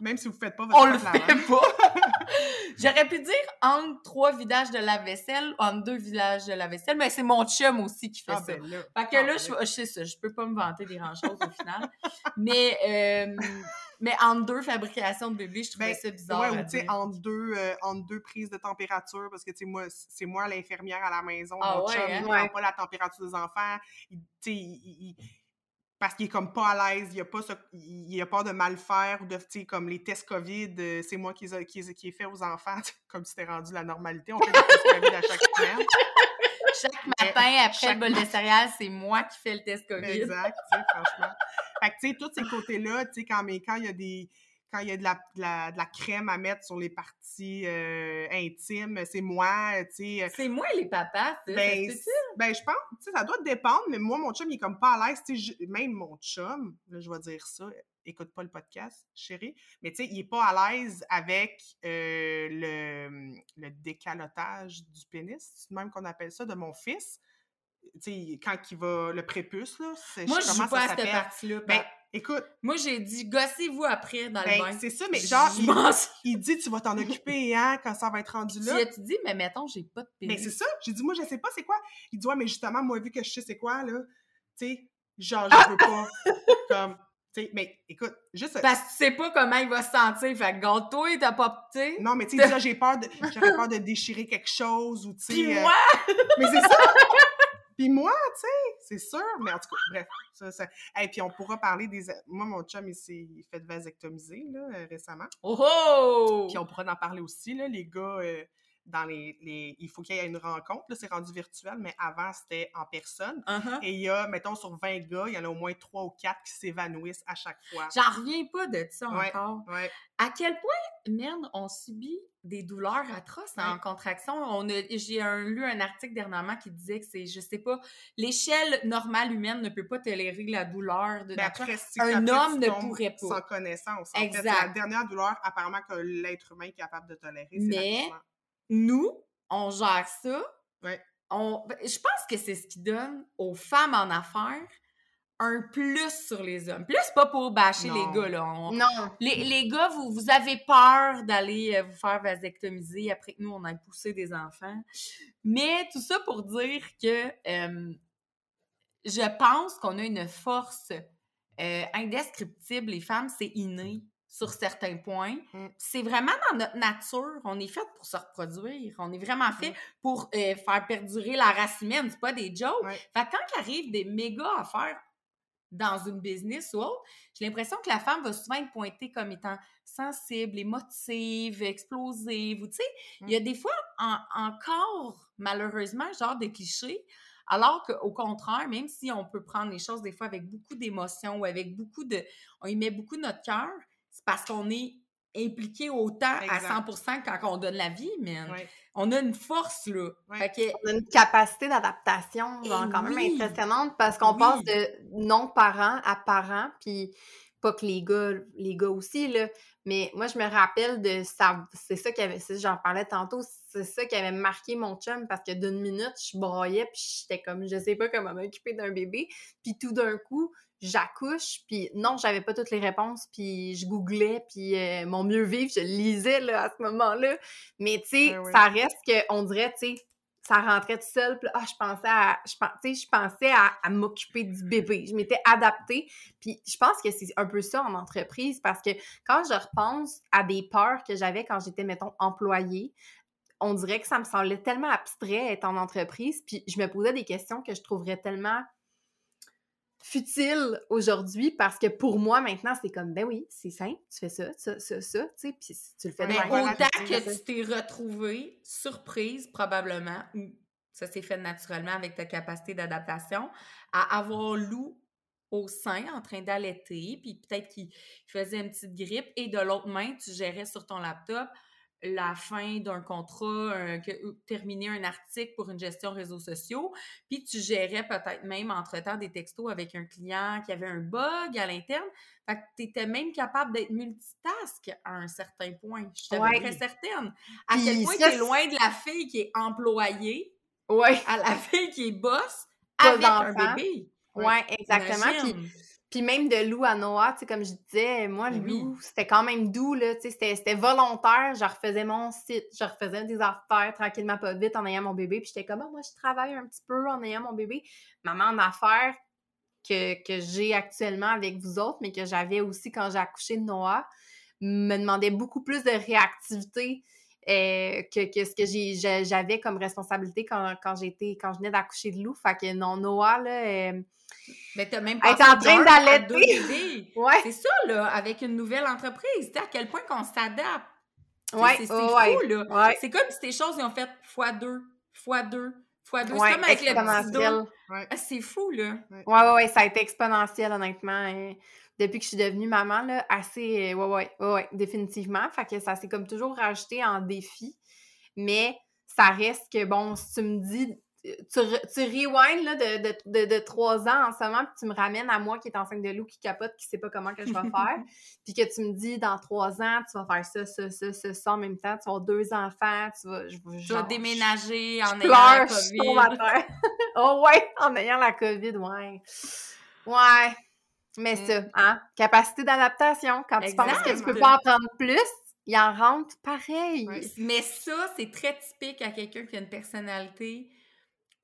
S2: Même si vous faites pas votre
S1: on le fait
S2: lavage.
S1: pas. J'aurais pu dire entre trois vidages de lave-vaisselle, entre deux vidages de lave-vaisselle, mais c'est mon chum aussi qui fait
S2: Ah,
S1: ça.
S2: ben là.
S1: Fait que
S2: Ah,
S1: là,
S2: ben
S1: je, je sais ça, je peux pas me vanter des grandes-choses au final. Mais, euh, mais entre deux fabrications de bébés, je trouvais
S2: Ben,
S1: ça bizarre.
S2: Ouais, ou tu sais, entre deux, euh, entre deux prises de température, parce que tu sais, moi, c'est moi l'infirmière à la maison.
S1: Ah
S2: mon
S1: ouais,
S2: chum,
S1: hein?
S2: il
S3: Ouais.
S2: prend pas la température des enfants. Tu sais, il- il- parce qu'il est comme pas à l'aise, il a pas il a peur de mal faire ou de, tu sais, comme les tests COVID, euh, c'est moi qui, les qui, fait aux enfants, comme si c'était rendu la normalité. On fait des tests COVID à chaque semaine.
S1: Chaque matin, après
S2: chaque
S1: le bol de céréales, c'est moi qui fais le test COVID.
S2: Exact, franchement. Fait que, tu sais, tous ces côtés-là, tu sais, quand, mais quand il y a des. Quand il y a de la, de la, de la crème à mettre sur les parties euh, intimes, c'est moi, tu sais. euh,
S1: C'est moi les papas.
S2: Ben,
S1: ça peut-tu?
S2: ben, je pense, tu sais, ça doit dépendre, mais moi, mon chum, il est comme pas à l'aise, tu sais, je- même mon chum, là, je vais dire ça, écoute pas le podcast, chérie, mais tu sais, il est pas à l'aise avec euh, le, le décalotage du pénis, c'est même qu'on appelle ça, de mon fils. Tu sais, quand il va, le prépuce, là, c'est
S1: Moi, je joue pas à cette partie-là.
S2: Ben. Écoute,
S1: Moi, j'ai dit, gossez-vous après dans le
S2: ben,
S1: bain.
S2: c'est ça, mais genre, il, dit, tu vas t'en occuper, hein, quand ça va être rendu
S1: Tu
S2: là.
S1: as-tu dit, mais mettons, j'ai pas de pénis.
S2: Mais c'est ça. J'ai dit, moi, je sais pas c'est quoi. Il dit, ouais, mais justement, moi, vu que je sais c'est quoi, là, tu sais, genre, je veux pas. comme, tu sais, mais écoute, juste.
S1: Parce que tu sais pas comment il va se sentir. Fait que gâte-toi, t'as pas, tu sais.
S2: Non, mais tu sais, j'ai peur de. J'aurais peur de déchirer quelque chose ou, tu sais. Euh,
S1: moi,
S2: mais c'est ça! Puis moi, tu sais, c'est sûr. Mais en tout cas, bref. Ça, ça... Et puis on pourra parler des. Moi, mon chum, il s'est fait vasectomiser, là, euh, récemment.
S1: oh oh!
S2: Puis on pourra en parler aussi, là, les gars. euh, dans les, les- Il faut qu'il y ait une rencontre. Là, c'est rendu virtuel, mais avant, c'était en personne.
S1: Uh-huh.
S2: Et il y a, mettons, sur 20 gars, il y en a au moins 3 ou 4 qui s'évanouissent à chaque fois.
S1: J'en reviens pas de ça
S2: Ouais.
S1: encore.
S2: Ouais.
S1: À quel point, merde, on subit des douleurs atroces en
S2: Ouais.
S1: contraction? On j'ai lu un article dernièrement qui disait que c'est, je sais pas, l'échelle normale humaine ne peut pas tolérer la douleur de
S2: Ben après,
S1: Un homme ne pourrait pas.
S2: Sans connaissance. En
S1: Exact.
S2: la dernière douleur, apparemment, que l'être humain est capable de tolérer.
S1: Mais-. Nous, on gère ça.
S2: Ouais.
S1: On, ben, je pense que c'est ce qui donne aux femmes en affaires un plus sur les hommes. Plus pas pour bâcher
S2: Non.
S1: les gars, là. On-
S3: Non.
S1: les, les gars, vous, vous avez peur d'aller euh, vous faire vasectomiser après que nous, on ait poussé des enfants. Mais tout ça pour dire que euh, je pense qu'on a une force euh, indescriptible. Les femmes, c'est inné sur certains points.
S2: Mm.
S1: C'est vraiment dans notre nature. On est fait pour se reproduire. On est vraiment fait
S2: Mm.
S1: pour euh, faire perdurer la race humaine. C'est pas des jokes.
S2: Ouais.
S1: Fait que quand il arrive des méga affaires dans une business ou autre, j'ai l'impression que la femme va souvent être pointée comme étant sensible, émotive, explosive. Ou tu sais, il y a des fois en- encore, malheureusement, genre des clichés. Alors qu'au contraire, même si on peut prendre les choses des fois avec beaucoup d'émotion ou avec beaucoup de. On y met beaucoup de notre cœur, c'est parce qu'on est impliqué autant
S2: Exact.
S1: à 100% quand on donne la vie, man.
S2: Ouais.
S1: On a une force, là.
S2: Ouais.
S1: Fait que
S3: On a une capacité d'adaptation
S1: Eh
S3: quand même
S1: oui.
S3: impressionnante parce qu'on
S1: Oui.
S3: passe de non-parents à parents, puis pas que les gars, les gars aussi, là, mais moi, je me rappelle de ça, c'est ça qui avait, c'est- j'en parlais tantôt, c'est ça qui avait marqué mon chum parce que d'une minute, je broyais, puis j'étais comme, je sais pas comment m'occuper d'un bébé, puis tout d'un coup, j'accouche, puis non, j'avais pas toutes les réponses, puis je googlais, puis euh, mon mieux vivre, je lisais là, à ce moment-là, mais tu sais,
S2: ouais.
S3: ça reste qu'on dirait, tu sais, ça rentrait tout seul. Puis ah, je pensais à, je, pensais à, à m'occuper du bébé. Je m'étais adaptée. Puis je pense que c'est un peu ça en entreprise parce que quand je repense à des peurs que j'avais quand j'étais, mettons, employée, on dirait que ça me semblait tellement abstrait être en entreprise. Puis je me posais des questions que je trouverais tellement futiles aujourd'hui parce que pour moi, maintenant, c'est comme, ben oui, c'est simple, tu fais ça, ça, ça, ça, tu sais, puis tu le fais
S1: Mais autant
S2: c'est
S1: que tu t'es retrouvé surprise, probablement, ou ça s'est fait naturellement avec ta capacité d'adaptation, à avoir lu au sein en train d'allaiter, puis peut-être qu'il faisait une petite grippe, et de l'autre main, tu gérais sur ton laptop la fin d'un contrat, terminer un article pour une gestion réseaux sociaux, puis tu gérais peut-être même entre-temps des textos avec un client qui avait un bug à l'interne. Fait que tu étais même capable d'être multitask à un certain point. Je suis très certaine. À quel point tu es loin de la fille qui est employée
S3: ouais.
S1: à la fille qui est boss avec un bébé.
S3: Oui, exactement. Puis, même de Lou à Noah, tu sais, comme je disais, moi, ben Lou, c'était quand même doux, là, tu sais, c'était volontaire. Je refaisais mon site, je refaisais des affaires tranquillement, pas vite, en ayant mon bébé. Puis j'étais comme, ah, moi, je travaille un petit peu en ayant mon bébé. Maman en affaires que, que j'ai actuellement avec vous autres, mais que j'avais aussi quand j'ai accouché de Noah, me demandait beaucoup plus de réactivité. Euh, que, que, ce que j'avais comme responsabilité quand, quand j'étais quand je venais d'accoucher de Lou. Fait que non, Noah, là, euh,
S1: mais t'as même pas
S3: en train d'allaiter.
S1: ouais. C'est ça, là, avec une nouvelle entreprise. À quel point qu'on s'adapte.
S3: Ouais,
S1: c'est
S3: ouais,
S1: fou, là. C'est comme si tes choses, ils ont fait fois deux, fois deux, fois deux. c'est comme avec le ah, c'est fou, là.
S3: Ouais, ouais, ouais, ça a été exponentiel, honnêtement. Depuis que je suis devenue maman, là, assez... Ouais, ouais, ouais, ouais, définitivement. Fait que ça s'est comme toujours rajouté en défi. Mais ça reste que, bon, si tu me dis tu, tu rewind là, de, de, de, de, trois ans en ce moment, puis tu me ramènes à moi qui est enceinte de loup, qui capote, qui sait pas comment que je vais faire, puis que tu me dis dans trois ans, tu vas faire ça, ça, ça, ça, ça en même temps, tu vas avoir deux enfants, tu vas. Je,
S1: je vais déménager en ayant la COVID.
S3: oh ouais, en ayant la COVID, ouais. Ouais. Mais mm. ça, hein? Capacité d'adaptation. Quand tu penses que tu peux pas en prendre plus, il en rentre pareil.
S1: Mais ça, c'est très typique à quelqu'un qui a une personnalité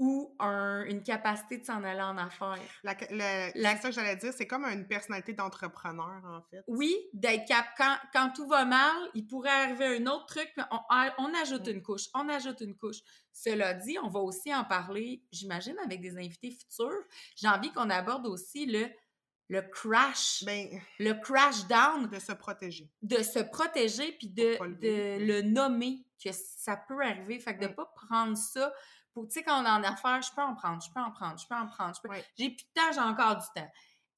S1: ou une capacité de s'en aller en affaires.
S2: La, ça que j'allais dire, c'est comme une personnalité d'entrepreneur, en fait.
S1: Oui, d'être cap. Quand, quand, tout va mal, il pourrait arriver un autre truc, mais on, on ajoute une couche, on ajoute une couche. Cela dit, on va aussi en parler, j'imagine, avec des invités futurs. J'ai envie qu'on aborde aussi le, le crash,
S2: ben,
S1: le crash down.
S2: De se protéger.
S1: De se protéger, puis de, le, de le nommer, que ça peut arriver. Fait que de ne pas prendre ça tu sais, quand on est en affaires, je peux en prendre, je peux en prendre, je peux en prendre. Je peux... J'ai plus de temps, j'ai encore du temps.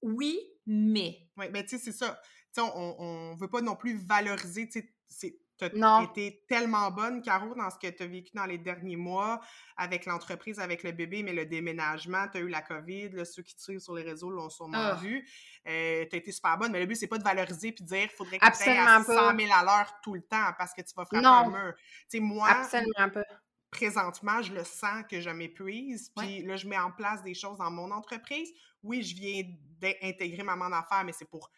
S1: Oui, mais.
S2: Oui, mais tu sais, c'est ça. Tu sais, on, ne veut pas non plus valoriser, tu sais, tu as été tellement bonne, Caro, dans ce que tu as vécu dans les derniers mois, avec l'entreprise, avec le bébé, mais le déménagement, tu as eu la COVID, ceux qui te suivent sur les réseaux l'ont sûrement ah. vu. Euh, tu as été super bonne, mais le but, c'est pas de valoriser puis de dire qu'il faudrait que tu à 100 000 à l'heure tout le temps parce que tu vas frapper un mur. Tu sais, moi,
S3: Absolument pas
S2: présentement, je le sens que je m'épuise. Puis là, je mets en place des choses dans mon entreprise. Oui, je viens d'intégrer maman d'affaires, mais c'est pour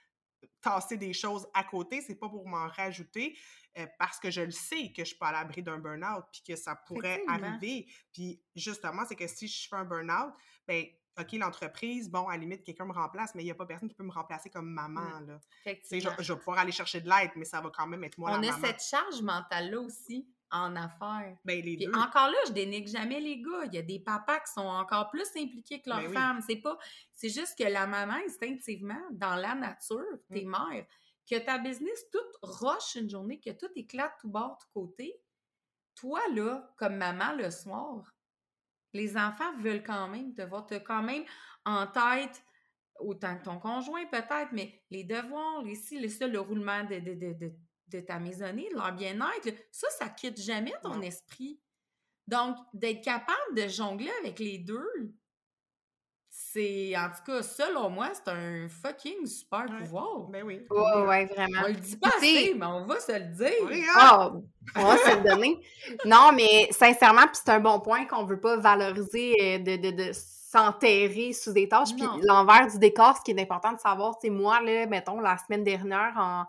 S2: tasser des choses à côté, c'est pas pour m'en rajouter. Euh, parce que je le sais que je suis pas à l'abri d'un burn-out, puis que ça pourrait arriver. Puis justement, c'est que si je fais un burn-out, ben OK, l'entreprise, bon, à la limite, quelqu'un me remplace, mais il n'y a pas personne qui peut me remplacer comme maman. Là. Je, je, vais pouvoir aller chercher de l'aide, mais ça va quand même être moi
S1: On
S2: la
S1: a cette charge mentale-là aussi en affaires.
S2: Ben, les deux.
S1: Encore là, je dénigre jamais les gars. Il y a des papas qui sont encore plus impliqués que leurs ben femmes. C'est pas. C'est juste que la maman, instinctivement, dans la nature, tes mmh. mères, que ta business toute roche une journée, que tout éclate tout bord, tout côté. Toi, là, comme maman le soir, les enfants veulent quand même te voir. As quand même en tête autant que ton conjoint peut-être, mais les devoirs, les les ça, le roulement de, de, de de ta maisonnée, de leur bien-être, ça, ça quitte jamais ton esprit. Donc, d'être capable de jongler avec les deux, c'est, en tout cas, selon moi, c'est un fucking super pouvoir.
S2: Ben oui.
S3: Oh, ouais, vraiment.
S1: On le dit pas assez, mais on va se le dire.
S3: Oh, on va se le donner. Non, mais sincèrement, puis c'est un bon point qu'on veut pas valoriser euh, de, de, de s'enterrer sous des tâches. Puis l'envers du décor, ce qui est important de savoir, c'est moi, là, mettons, la semaine dernière, en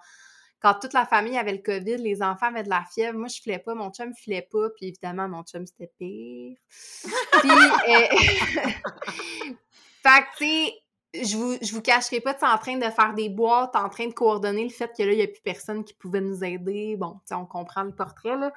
S3: quand toute la famille avait le COVID, les enfants avaient de la fièvre. Moi, je filais pas, mon chum filait pas, puis évidemment, mon chum, c'était pire. puis, euh... fait que, tu sais, je vous, je vous cacherai pas, tu en train de faire des boîtes, en train de coordonner le fait que là, il n'y a plus personne qui pouvait nous aider. Bon, tu sais, on comprend le portrait, là.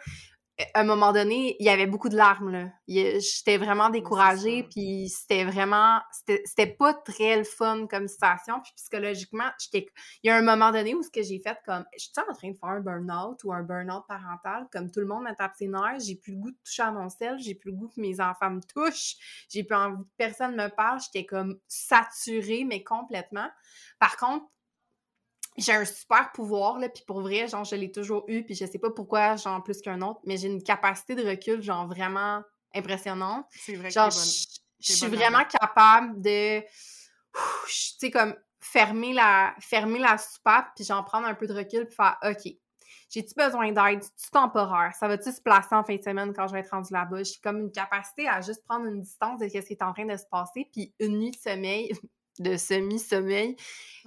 S3: À un moment donné, il y avait beaucoup de larmes, là. J'étais vraiment découragée, puis c'était vraiment... C'était pas très le fun comme situation, puis psychologiquement, j'étais... Il y a un moment donné où ce que j'ai fait, comme... Je suis en train de faire un burn-out ou un burn-out parental, comme tout le monde me tape ses nerfs, j'ai plus le goût de toucher à mon sel, j'ai plus le goût que mes enfants me touchent, j'ai plus envie que personne me parle, j'étais comme saturée, mais complètement. Par contre, j'ai un super pouvoir, là, puis pour vrai, genre, je l'ai toujours eu, puis je sais pas pourquoi, genre, plus qu'un autre, mais j'ai une capacité de recul, genre, vraiment impressionnante.
S2: C'est vrai
S3: genre, je suis vraiment capable de, tu sais, comme, fermer la, fermer la soupape, puis j'en prendre un peu de recul, puis faire, OK, j'ai-tu besoin d'aide? C'est-tu temporaire? Ça va-tu se placer en fin de semaine quand je vais être rendue là-bas? J'ai comme une capacité à juste prendre une distance de ce qui est en train de se passer, puis une nuit de sommeil, de semi-sommeil.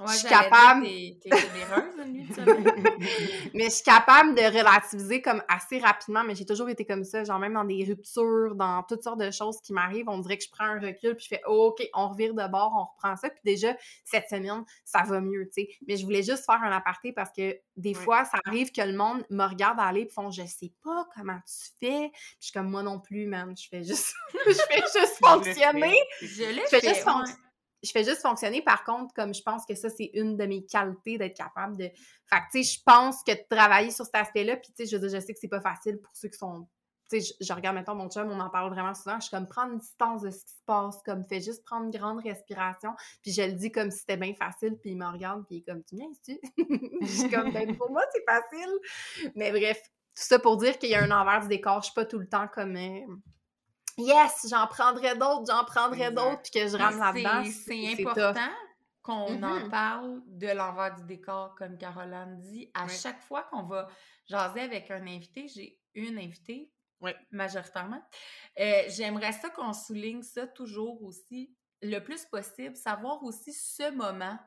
S3: je suis capable. mais je suis capable de relativiser comme assez rapidement, mais j'ai toujours été comme ça, genre même dans des ruptures, dans toutes sortes de choses qui m'arrivent, on dirait que je prends un recul puis je fais OK, on revire de bord, on reprend ça, puis déjà cette semaine, ça va mieux, tu sais. Mais je voulais juste faire un aparté parce que des fois, ça arrive que le monde me regarde aller et font je sais pas comment tu fais. Puis je suis comme moi non plus, man, je fais juste je fais juste fonctionner.
S1: Je, le fais, juste fonctionner
S3: je fais juste fonctionner. Par contre, comme je pense que ça, c'est une de mes qualités d'être capable de. Fait tu sais, je pense que de travailler sur cet aspect-là, puis, tu sais, je, sais que c'est pas facile pour ceux qui sont. Tu sais, je, regarde maintenant mon chum, on en parle vraiment souvent. Je suis comme prendre distance de ce qui se passe, comme fais juste prendre une grande respiration. Puis je le dis comme si c'était bien facile, puis il me regarde, puis il est comme, tu viens, tu Je suis comme, ben, pour moi, c'est facile. Mais bref, tout ça pour dire qu'il y a un envers du décor. Je pas tout le temps comme. Euh, yes, j'en prendrais d'autres, j'en prendrais d'autres, puis que je rame là-dedans.
S1: C'est important qu'on en mm-hmm. parle de l'envers du décor, comme Caroline dit. À chaque fois qu'on va jaser avec un invité, j'ai une invitée, majoritairement. Euh, j'aimerais ça qu'on souligne ça toujours aussi, le plus possible, savoir aussi ce moment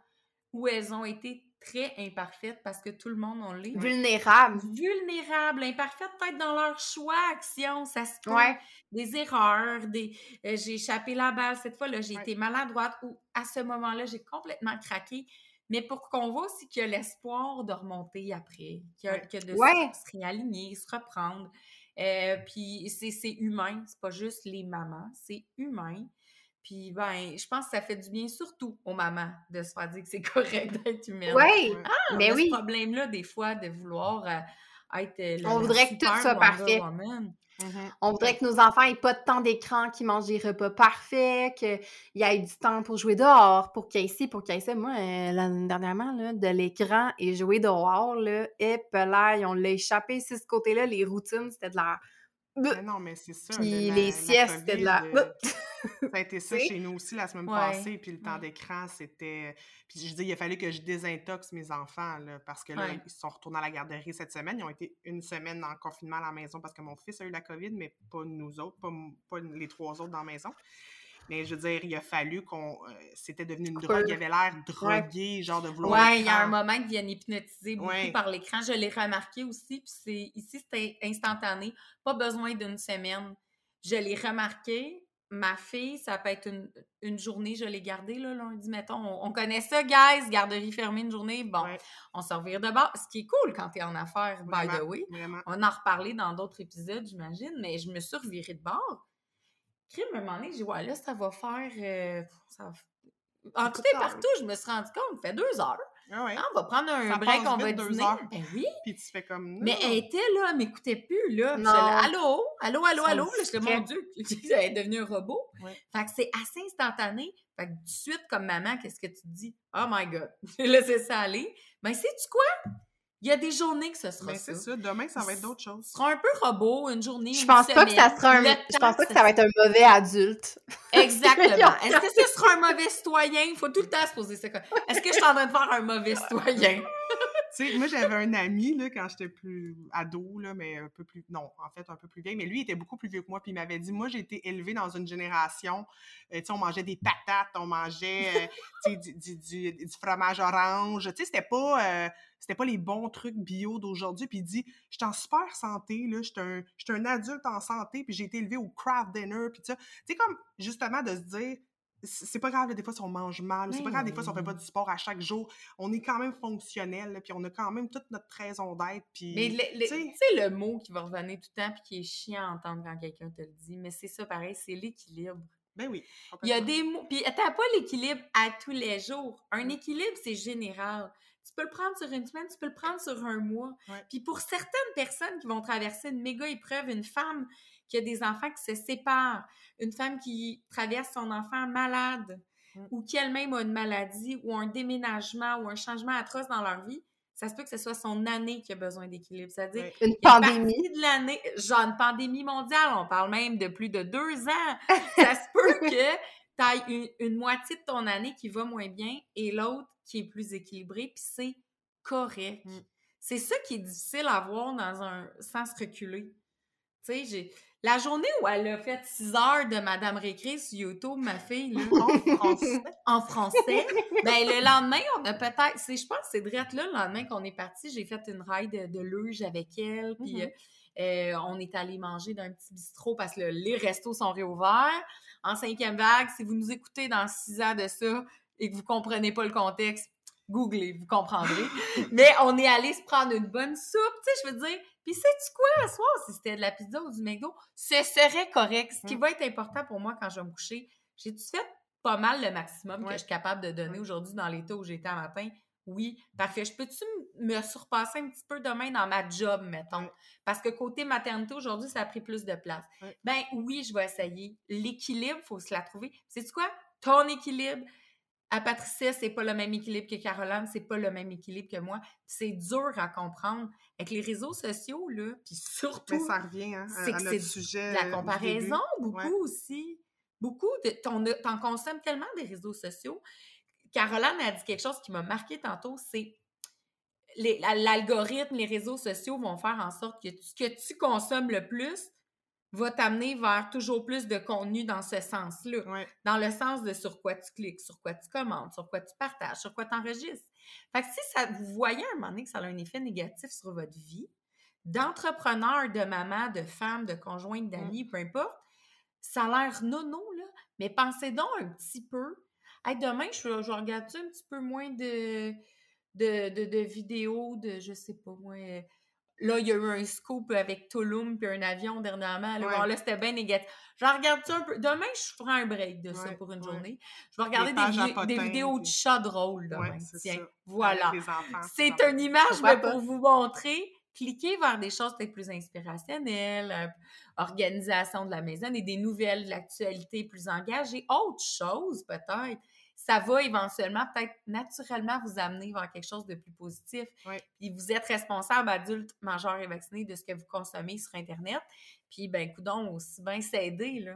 S1: où elles ont été très imparfaites parce que tout le monde en l'est.
S3: Vulnérables.
S1: Vulnérables, imparfaites peut-être dans leur choix, action, ça se peut.
S3: Ouais.
S1: Des erreurs, des euh, j'ai échappé la balle cette fois là, j'ai été maladroite ou à ce moment-là, j'ai complètement craqué. Mais pour qu'on voit aussi qu'il y a l'espoir de remonter après, qu'il y a, que de se réaligner, se reprendre. Euh, puis c'est humain, c'est pas juste les mamans, c'est humain. Puis, ben, je pense que ça fait du bien surtout aux mamans de se faire dire que c'est correct d'être humaine.
S3: Oui,
S1: ah,
S3: mais oui.
S1: ce problème-là, des fois, de vouloir euh, être. Euh,
S3: on voudrait que tout soit parfait. Mm-hmm. On voudrait que nos enfants aient pas de temps d'écran, qu'ils mangent des repas parfaits, qu'il y ait du temps pour jouer dehors, pour qu'il y ait ci, pour qu'il y ait ça. Moi, euh, l'année dernièrement, là, de l'écran et jouer dehors, là, et là, on l'a échappé. C'est ce côté-là, les routines, c'était de la
S2: non, mais c'est ça.
S3: Puis les siestes, c'était de la.
S2: Ça a été ça chez nous aussi la semaine passée. Puis le temps d'écran, c'était. Puis je dis, il a fallu que je désintoxe mes enfants, là, parce que là, ils sont retournés à la garderie cette semaine. Ils ont été une semaine en confinement à la maison parce que mon fils a eu la COVID, mais pas nous autres, pas, pas les trois autres dans la maison. Mais je veux dire, il a fallu qu'on. Euh, c'était devenu une drogue. Il avait l'air drogué, genre de vouloir.
S1: Oui, il y a un moment qu'ils viennent hypnotiser beaucoup par l'écran. Je l'ai remarqué aussi. Puis c'est, ici, c'était instantané. Pas besoin d'une semaine. Je l'ai remarqué. Ma fille, ça peut être une, journée, je l'ai gardée là, lundi, mettons. On, connaît ça, guys, garderie fermée une journée. Bon, on se revire de bord. Ce qui est cool quand tu es en affaires, by the way. On en reparlé dans d'autres épisodes, j'imagine, mais je me suis revirée de bord crime, à un moment donné, j'ai dit, ouais, là, ça va faire. Euh, ça En tout et partout, je me suis rendu compte, fait deux heures.
S2: Ah ouais.
S1: Ah, on va prendre un break, on va dîner. Heures. Ben oui.
S2: Puis tu fais comme.
S1: Mais elle était là, elle m'écoutait plus, là. Non. allô, allô, allô, allô? Là, je mon Dieu, elle est devenue un robot. Fait que c'est assez instantané. Fait que tout de suite, comme maman, qu'est-ce que tu te dis? Oh my God, laissé ça aller. Ben, sais-tu quoi? Il y a des journées que ce sera
S2: Mais c'est ça. Demain, ça va être d'autres choses.
S1: Ce sera un peu robot, une journée,
S3: Je pense pas que ça sera un... Je pense pas que ça va être un mauvais adulte.
S1: Exactement. Est-ce que ce sera un mauvais citoyen? Il faut tout le temps se poser ça. Est-ce que je suis en train de faire un mauvais citoyen?
S2: sais, moi, j'avais un ami, là, quand j'étais plus ado, là, mais un peu plus, non, en fait, un peu plus vieille, mais lui, il était beaucoup plus vieux que moi, puis il m'avait dit, moi, j'ai été élevée dans une génération, euh, tu sais, on mangeait des patates, on mangeait, euh, sais, du, du, du, fromage orange, tu sais, c'était pas, euh, c'était pas les bons trucs bio d'aujourd'hui, puis il dit, je suis en super santé, là, je suis un, un, adulte en santé, puis j'ai été élevé au craft dinner, puis ça, tu sais, comme, justement, de se dire, c'est pas grave, des fois, si on mange mal, c'est pas grave, des fois, si on fait pas du sport à chaque jour, on est quand même fonctionnel, puis on a quand même toute notre raison d'être, puis...
S1: Mais tu sais, le mot qui va revenir tout le temps, puis qui est chiant à entendre quand quelqu'un te le dit, mais c'est ça, pareil, c'est l'équilibre.
S2: Ben oui.
S1: Il y a des mots, puis t'as pas l'équilibre à tous les jours. Un équilibre, c'est général. Tu peux le prendre sur une semaine, tu peux le prendre sur un mois. Puis pour certaines personnes qui vont traverser une méga épreuve, une femme qui a des enfants qui se séparent, une femme qui traverse son enfant malade mm. ou qui elle-même a une maladie ou un déménagement ou un changement atroce dans leur vie, ça se peut que ce soit son année qui a besoin d'équilibre. C'est-à-dire
S3: une pandémie
S1: de l'année, genre une pandémie mondiale, on parle même de plus de deux ans. ça se peut que tu aies une, moitié de ton année qui va moins bien et l'autre qui est plus équilibrée, puis c'est correct. Mm. C'est ça qui est difficile à voir dans un sens reculé. Tu sais, j'ai la journée où elle a fait 6 heures de Madame Récré sur YouTube, ma fille, en français, en français ben, le lendemain, on a peut-être, je pense que c'est direct là, le lendemain qu'on est parti, j'ai fait une ride de luge avec elle, puis mm-hmm. euh, on est allé manger dans un petit bistrot parce que les restos sont réouverts. En cinquième vague, si vous nous écoutez dans six ans de ça et que vous comprenez pas le contexte, googlez, vous comprendrez. Mais on est allé se prendre une bonne soupe, tu sais, je veux dire, puis sais-tu quoi, à soir, si c'était de la pizza ou du McDo, ce serait correct. Ce qui mm. va être important pour moi quand je vais me coucher, j'ai-tu fait pas mal le maximum que je suis capable de donner aujourd'hui dans l'état où j'étais un matin? Oui, parfait. Je peux-tu me surpasser un petit peu demain dans ma job, mettons? Parce que côté maternité, aujourd'hui, ça a pris plus de place. Ben oui, je vais essayer. L'équilibre, il faut se la trouver. Sais-tu quoi? Ton équilibre, à Patricia, c'est pas le même équilibre que Caroline, c'est pas le même équilibre que moi. C'est dur à comprendre. Avec les réseaux sociaux, là, puis surtout...
S2: Mais ça revient, hein, à, sujet
S1: La comparaison, beaucoup aussi. Beaucoup. T'en, t'en consommes tellement des réseaux sociaux. Caroline a dit quelque chose qui m'a marqué tantôt, c'est l'algorithme, les réseaux sociaux vont faire en sorte que ce que tu consommes le plus va t'amener vers toujours plus de contenu dans ce sens-là. Dans le sens de sur quoi tu cliques, sur quoi tu commandes, sur quoi tu partages, sur quoi tu enregistres. Fait que si ça, vous voyez à un moment donné que ça a un effet négatif sur votre vie, d'entrepreneur, de maman, de femme, de conjointe, d'amis, peu importe, ça a l'air nono, là, mais pensez donc un petit peu. Hey, demain, je, je regarde un petit peu moins de, de, de, de vidéos de, je sais pas moi, Là, il y a eu un scoop avec Tulum puis un avion dernièrement. Là, là c'était bien négatif. Je regarde ça un peu. Demain, je ferai un break de ça pour une journée. Je vais regarder des, vidéos de chats drôles demain. Tiens, voilà. C'est une image pour vous montrer. Cliquez vers des choses peut-être plus inspirationnelles, euh, organisation de la maison et des nouvelles de l'actualité plus engagées. Autre chose, peut-être ça va éventuellement, peut-être naturellement, vous amener vers quelque chose de plus positif. Puis vous êtes responsable, adulte, majeur et vacciné, de ce que vous consommez sur Internet. Puis, ben, coudon, aussi bien s'aider, là.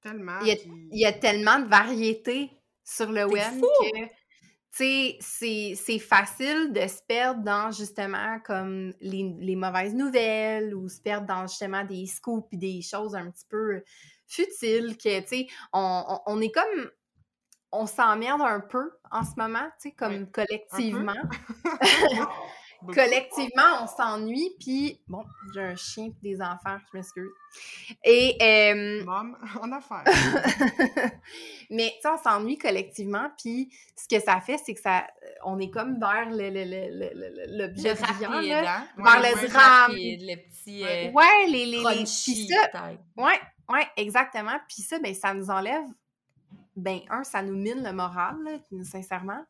S2: Tellement.
S3: Il y, a, tellement de variétés sur le web que, tu sais, c'est facile de se perdre dans, justement, comme les, mauvaises nouvelles ou se perdre dans, justement, des scoops et des choses un petit peu futiles que, tu sais, on est comme on s'emmerde un peu en ce moment, tu sais, comme collectivement. collectivement, on s'ennuie, puis bon, j'ai un chien et des enfants, je m'excuse. Et. Euh...
S2: Mom, en affaire.
S3: Mais, tu sais, on s'ennuie collectivement, puis ce que ça fait, c'est que ça. On est comme vers l'objet
S1: brillant,
S3: là, vers le drame.
S1: Les petits. Euh,
S3: ouais, les. les, les ça, ouais, ouais, exactement. Puis ça, ben, ça nous enlève ben un, ça nous mine le moral, sincèrement.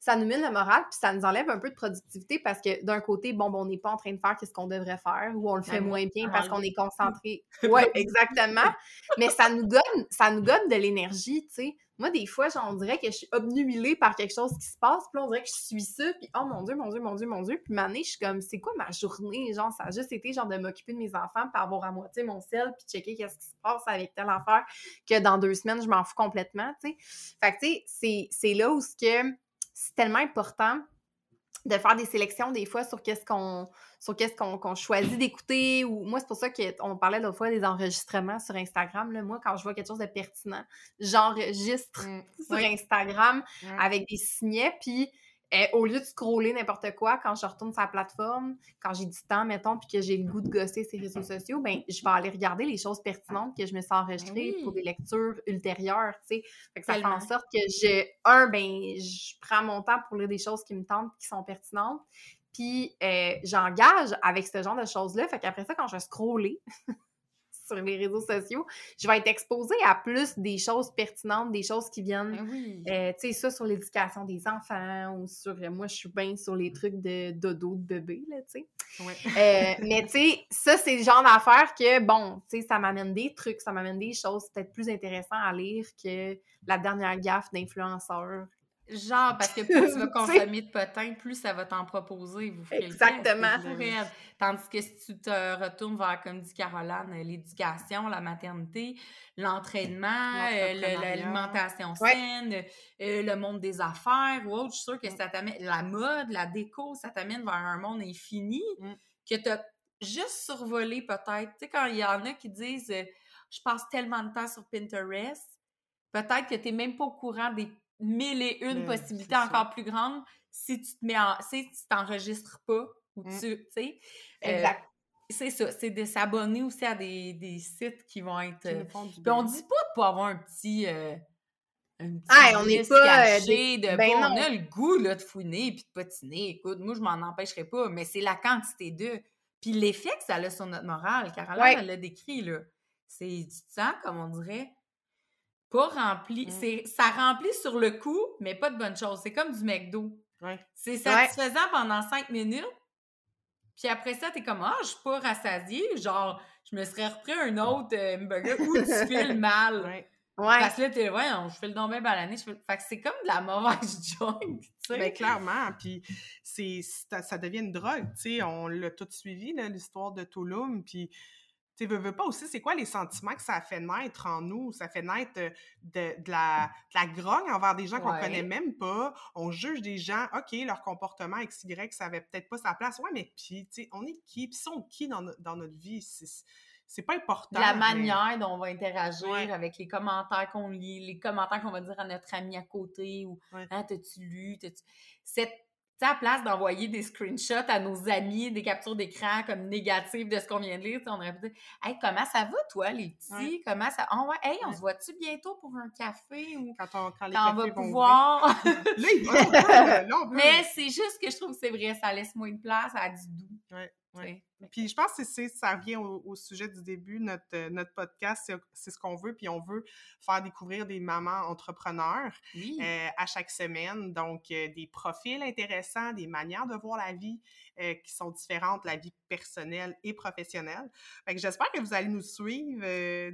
S3: Ça nous mine le moral, puis ça nous enlève un peu de productivité parce que d'un côté, bon, bon on n'est pas en train de faire ce qu'on devrait faire ou on le fait moins bien parce qu'on est concentré. Oui, exactement. Mais ça nous donne, ça nous donne de l'énergie, tu sais. Moi, des fois, on dirait que je suis obnubilée par quelque chose qui se passe, puis on dirait que je suis ça, puis oh mon Dieu, mon Dieu, mon Dieu, mon Dieu. Puis année, je suis comme, c'est quoi ma journée? Genre, ça a juste été genre de m'occuper de mes enfants, puis avoir à moitié mon sel, puis checker qu'est-ce qui se passe avec telle affaire, que dans deux semaines, je m'en fous complètement, tu sais. Fait que, tu sais, c'est là où c'est tellement important de faire des sélections des fois sur qu'est-ce qu'on sur qu'est-ce qu'on choisit d'écouter ou moi c'est pour ça qu'on parlait l'autre fois des enregistrements sur Instagram là. moi quand je vois quelque chose de pertinent j'enregistre mmh. sur Instagram avec des signets puis Et au lieu de scroller n'importe quoi, quand je retourne sur la plateforme, quand j'ai du temps, mettons, puis que j'ai le goût de gosser ces réseaux sociaux, ben je vais aller regarder les choses pertinentes que je me suis enregistrées
S1: oui.
S3: pour des lectures ultérieures, tu sais. Fait que ça fait en sorte que j'ai, un, ben je prends mon temps pour lire des choses qui me tentent, qui sont pertinentes, puis euh, j'engage avec ce genre de choses-là. Fait qu'après ça, quand je vais scroller sur les réseaux sociaux, je vais être exposée à plus des choses pertinentes, des choses qui viennent
S1: Ben oui.
S3: euh, tu sais, ça sur l'éducation des enfants ou sur. euh, moi, je suis bien sur les trucs de dodo de bébé, là, tu sais.
S2: Ouais.
S3: Euh, mais tu sais, ça, c'est le genre d'affaires que, bon, tu sais, ça m'amène des trucs, ça m'amène des choses peut-être plus intéressantes à lire que la dernière gaffe d'influenceur.
S1: Genre, parce que plus tu vas consommer de potins, plus ça va t'en proposer. Vous le
S3: Exactement.
S1: Tandis que si tu te retournes vers, comme dit Caroline, euh, l'éducation, la maternité, l'entraînement, euh, l'alimentation
S3: Ouais.
S1: saine, euh, le monde des affaires ou autre, je suis sûre que ça t'amène, la mode, la déco, ça t'amène vers un monde infini
S2: Mm.
S1: que tu as juste survolé peut-être. Tu sais, quand il y en a qui disent euh, je passe tellement de temps sur Pinterest, peut-être que tu n'es même pas au courant des mille et une possibilités encore plus grandes si tu te mets en. si tu t'enregistres pas ou
S2: Mm.
S1: tu. Tu sais. euh,
S3: Exact.
S1: c'est ça, c'est de s'abonner aussi à des, des sites qui vont être.
S2: Qui
S1: euh, Puis on dit pas de pas avoir un petit. euh, un petit
S3: on n'est pas,
S1: caché
S3: des-
S1: de
S3: ben
S1: bon, on a le goût là, de fouiner puis de patiner. Écoute, moi, je m'en empêcherai pas, mais c'est la quantité d'eux. Puis l'effet que ça a sur notre morale. Caroline,
S3: Ouais.
S1: elle l'a décrit, là. C'est du temps, comme on dirait, pas rempli.
S2: Mm.
S1: C'est, ça remplit sur le coup, mais pas de bonnes choses. C'est comme du McDo.
S2: Ouais.
S1: C'est satisfaisant pendant cinq minutes. Puis après ça, t'es comme, ah, je suis pas rassasiée. Genre, je me serais repris un autre euh, hamburger ou tu files mal.
S2: Ouais.
S3: Ouais.
S1: Parce que là, t'es, ouais, je fais le don bien balané. Je fais... Fait que c'est comme de la mauvaise joint, tu sais.
S2: Ben, clairement, puis c'est ça, ça devient une drogue, tu sais, on l'a tout suivi, là, l'histoire de Tulum, puis tu veux, veux pas aussi, c'est quoi les sentiments que ça fait naître en nous? Ça fait naître euh, de, de la, de la grogne envers des gens qu'on
S1: Ouais.
S2: connaît même pas, on juge des gens, OK, leur comportement XY, ça avait peut-être pas sa place, ouais, mais puis, tu sais, on est qui? Puis sont qui dans, no- dans notre vie? C'est- pas important.
S1: la
S2: mais-
S1: manière dont on va interagir
S2: Ouais.
S1: avec les commentaires qu'on lit, les commentaires qu'on va dire à notre ami à côté ou
S2: Ouais.
S1: Ah, t'as-tu lu? Cette sais, à place d'envoyer des screenshots à nos amis, des captures d'écran comme négatives de ce qu'on vient de lire, on aurait pu dire Hey, comment ça va, toi, les petits?
S2: Ouais.
S1: Comment ça. Oh, ouais, hey, on
S2: Ouais.
S1: se voit-tu bientôt pour un café ou
S2: Quand, on, quand les
S1: quand on va
S2: vont
S1: pouvoir?
S2: Là, il va, là, là, on peut.
S1: Mais c'est juste que je trouve que c'est vrai, ça laisse moins de place à du doux.
S2: Ouais,
S1: tu sais.
S2: Puis je pense que c'est, ça revient au, au sujet du début, notre, euh, notre podcast, c'est, c'est ce qu'on veut, puis on veut faire découvrir des mamans entrepreneurs
S1: Oui.
S2: euh, à chaque semaine, donc euh, des profils intéressants, des manières de voir la vie euh, qui sont différentes, la vie personnelle et professionnelle. Fait que j'espère que vous allez nous suivre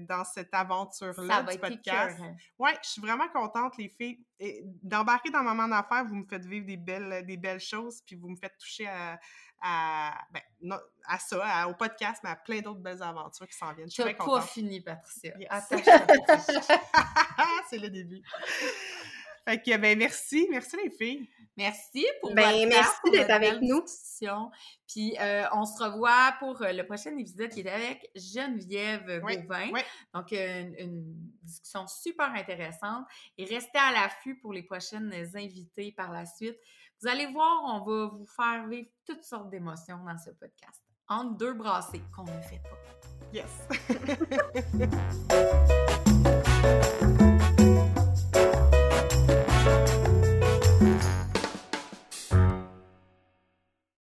S2: dans cette aventure-là
S1: ça
S2: du
S1: va être
S2: podcast.
S1: écœurant.
S2: Ouais, je suis vraiment contente, les filles. Et d'embarquer dans Maman d'affaires, vous me faites vivre des belles, des belles choses, puis vous me faites toucher à, à, ben, non, à ça, à- au podcast, mais à plein d'autres belles aventures qui s'en viennent. Je suis
S1: pas fini, Patricia.
S2: C'est le début. Fait que, ben, merci. Merci, les filles.
S1: Merci pour
S3: Ben,
S1: votre
S3: merci d'être avec nous.
S1: discussion. Puis euh, on se revoit pour euh, le prochain épisode qui est avec Geneviève
S2: Oui,
S1: Gauvin.
S2: oui.
S1: Donc euh, une, une discussion super intéressante. Et restez à l'affût pour les prochaines invités par la suite. Vous allez voir, on va vous faire vivre toutes sortes d'émotions dans ce podcast. Entre deux brassées qu'on ne fait pas.
S2: Yes.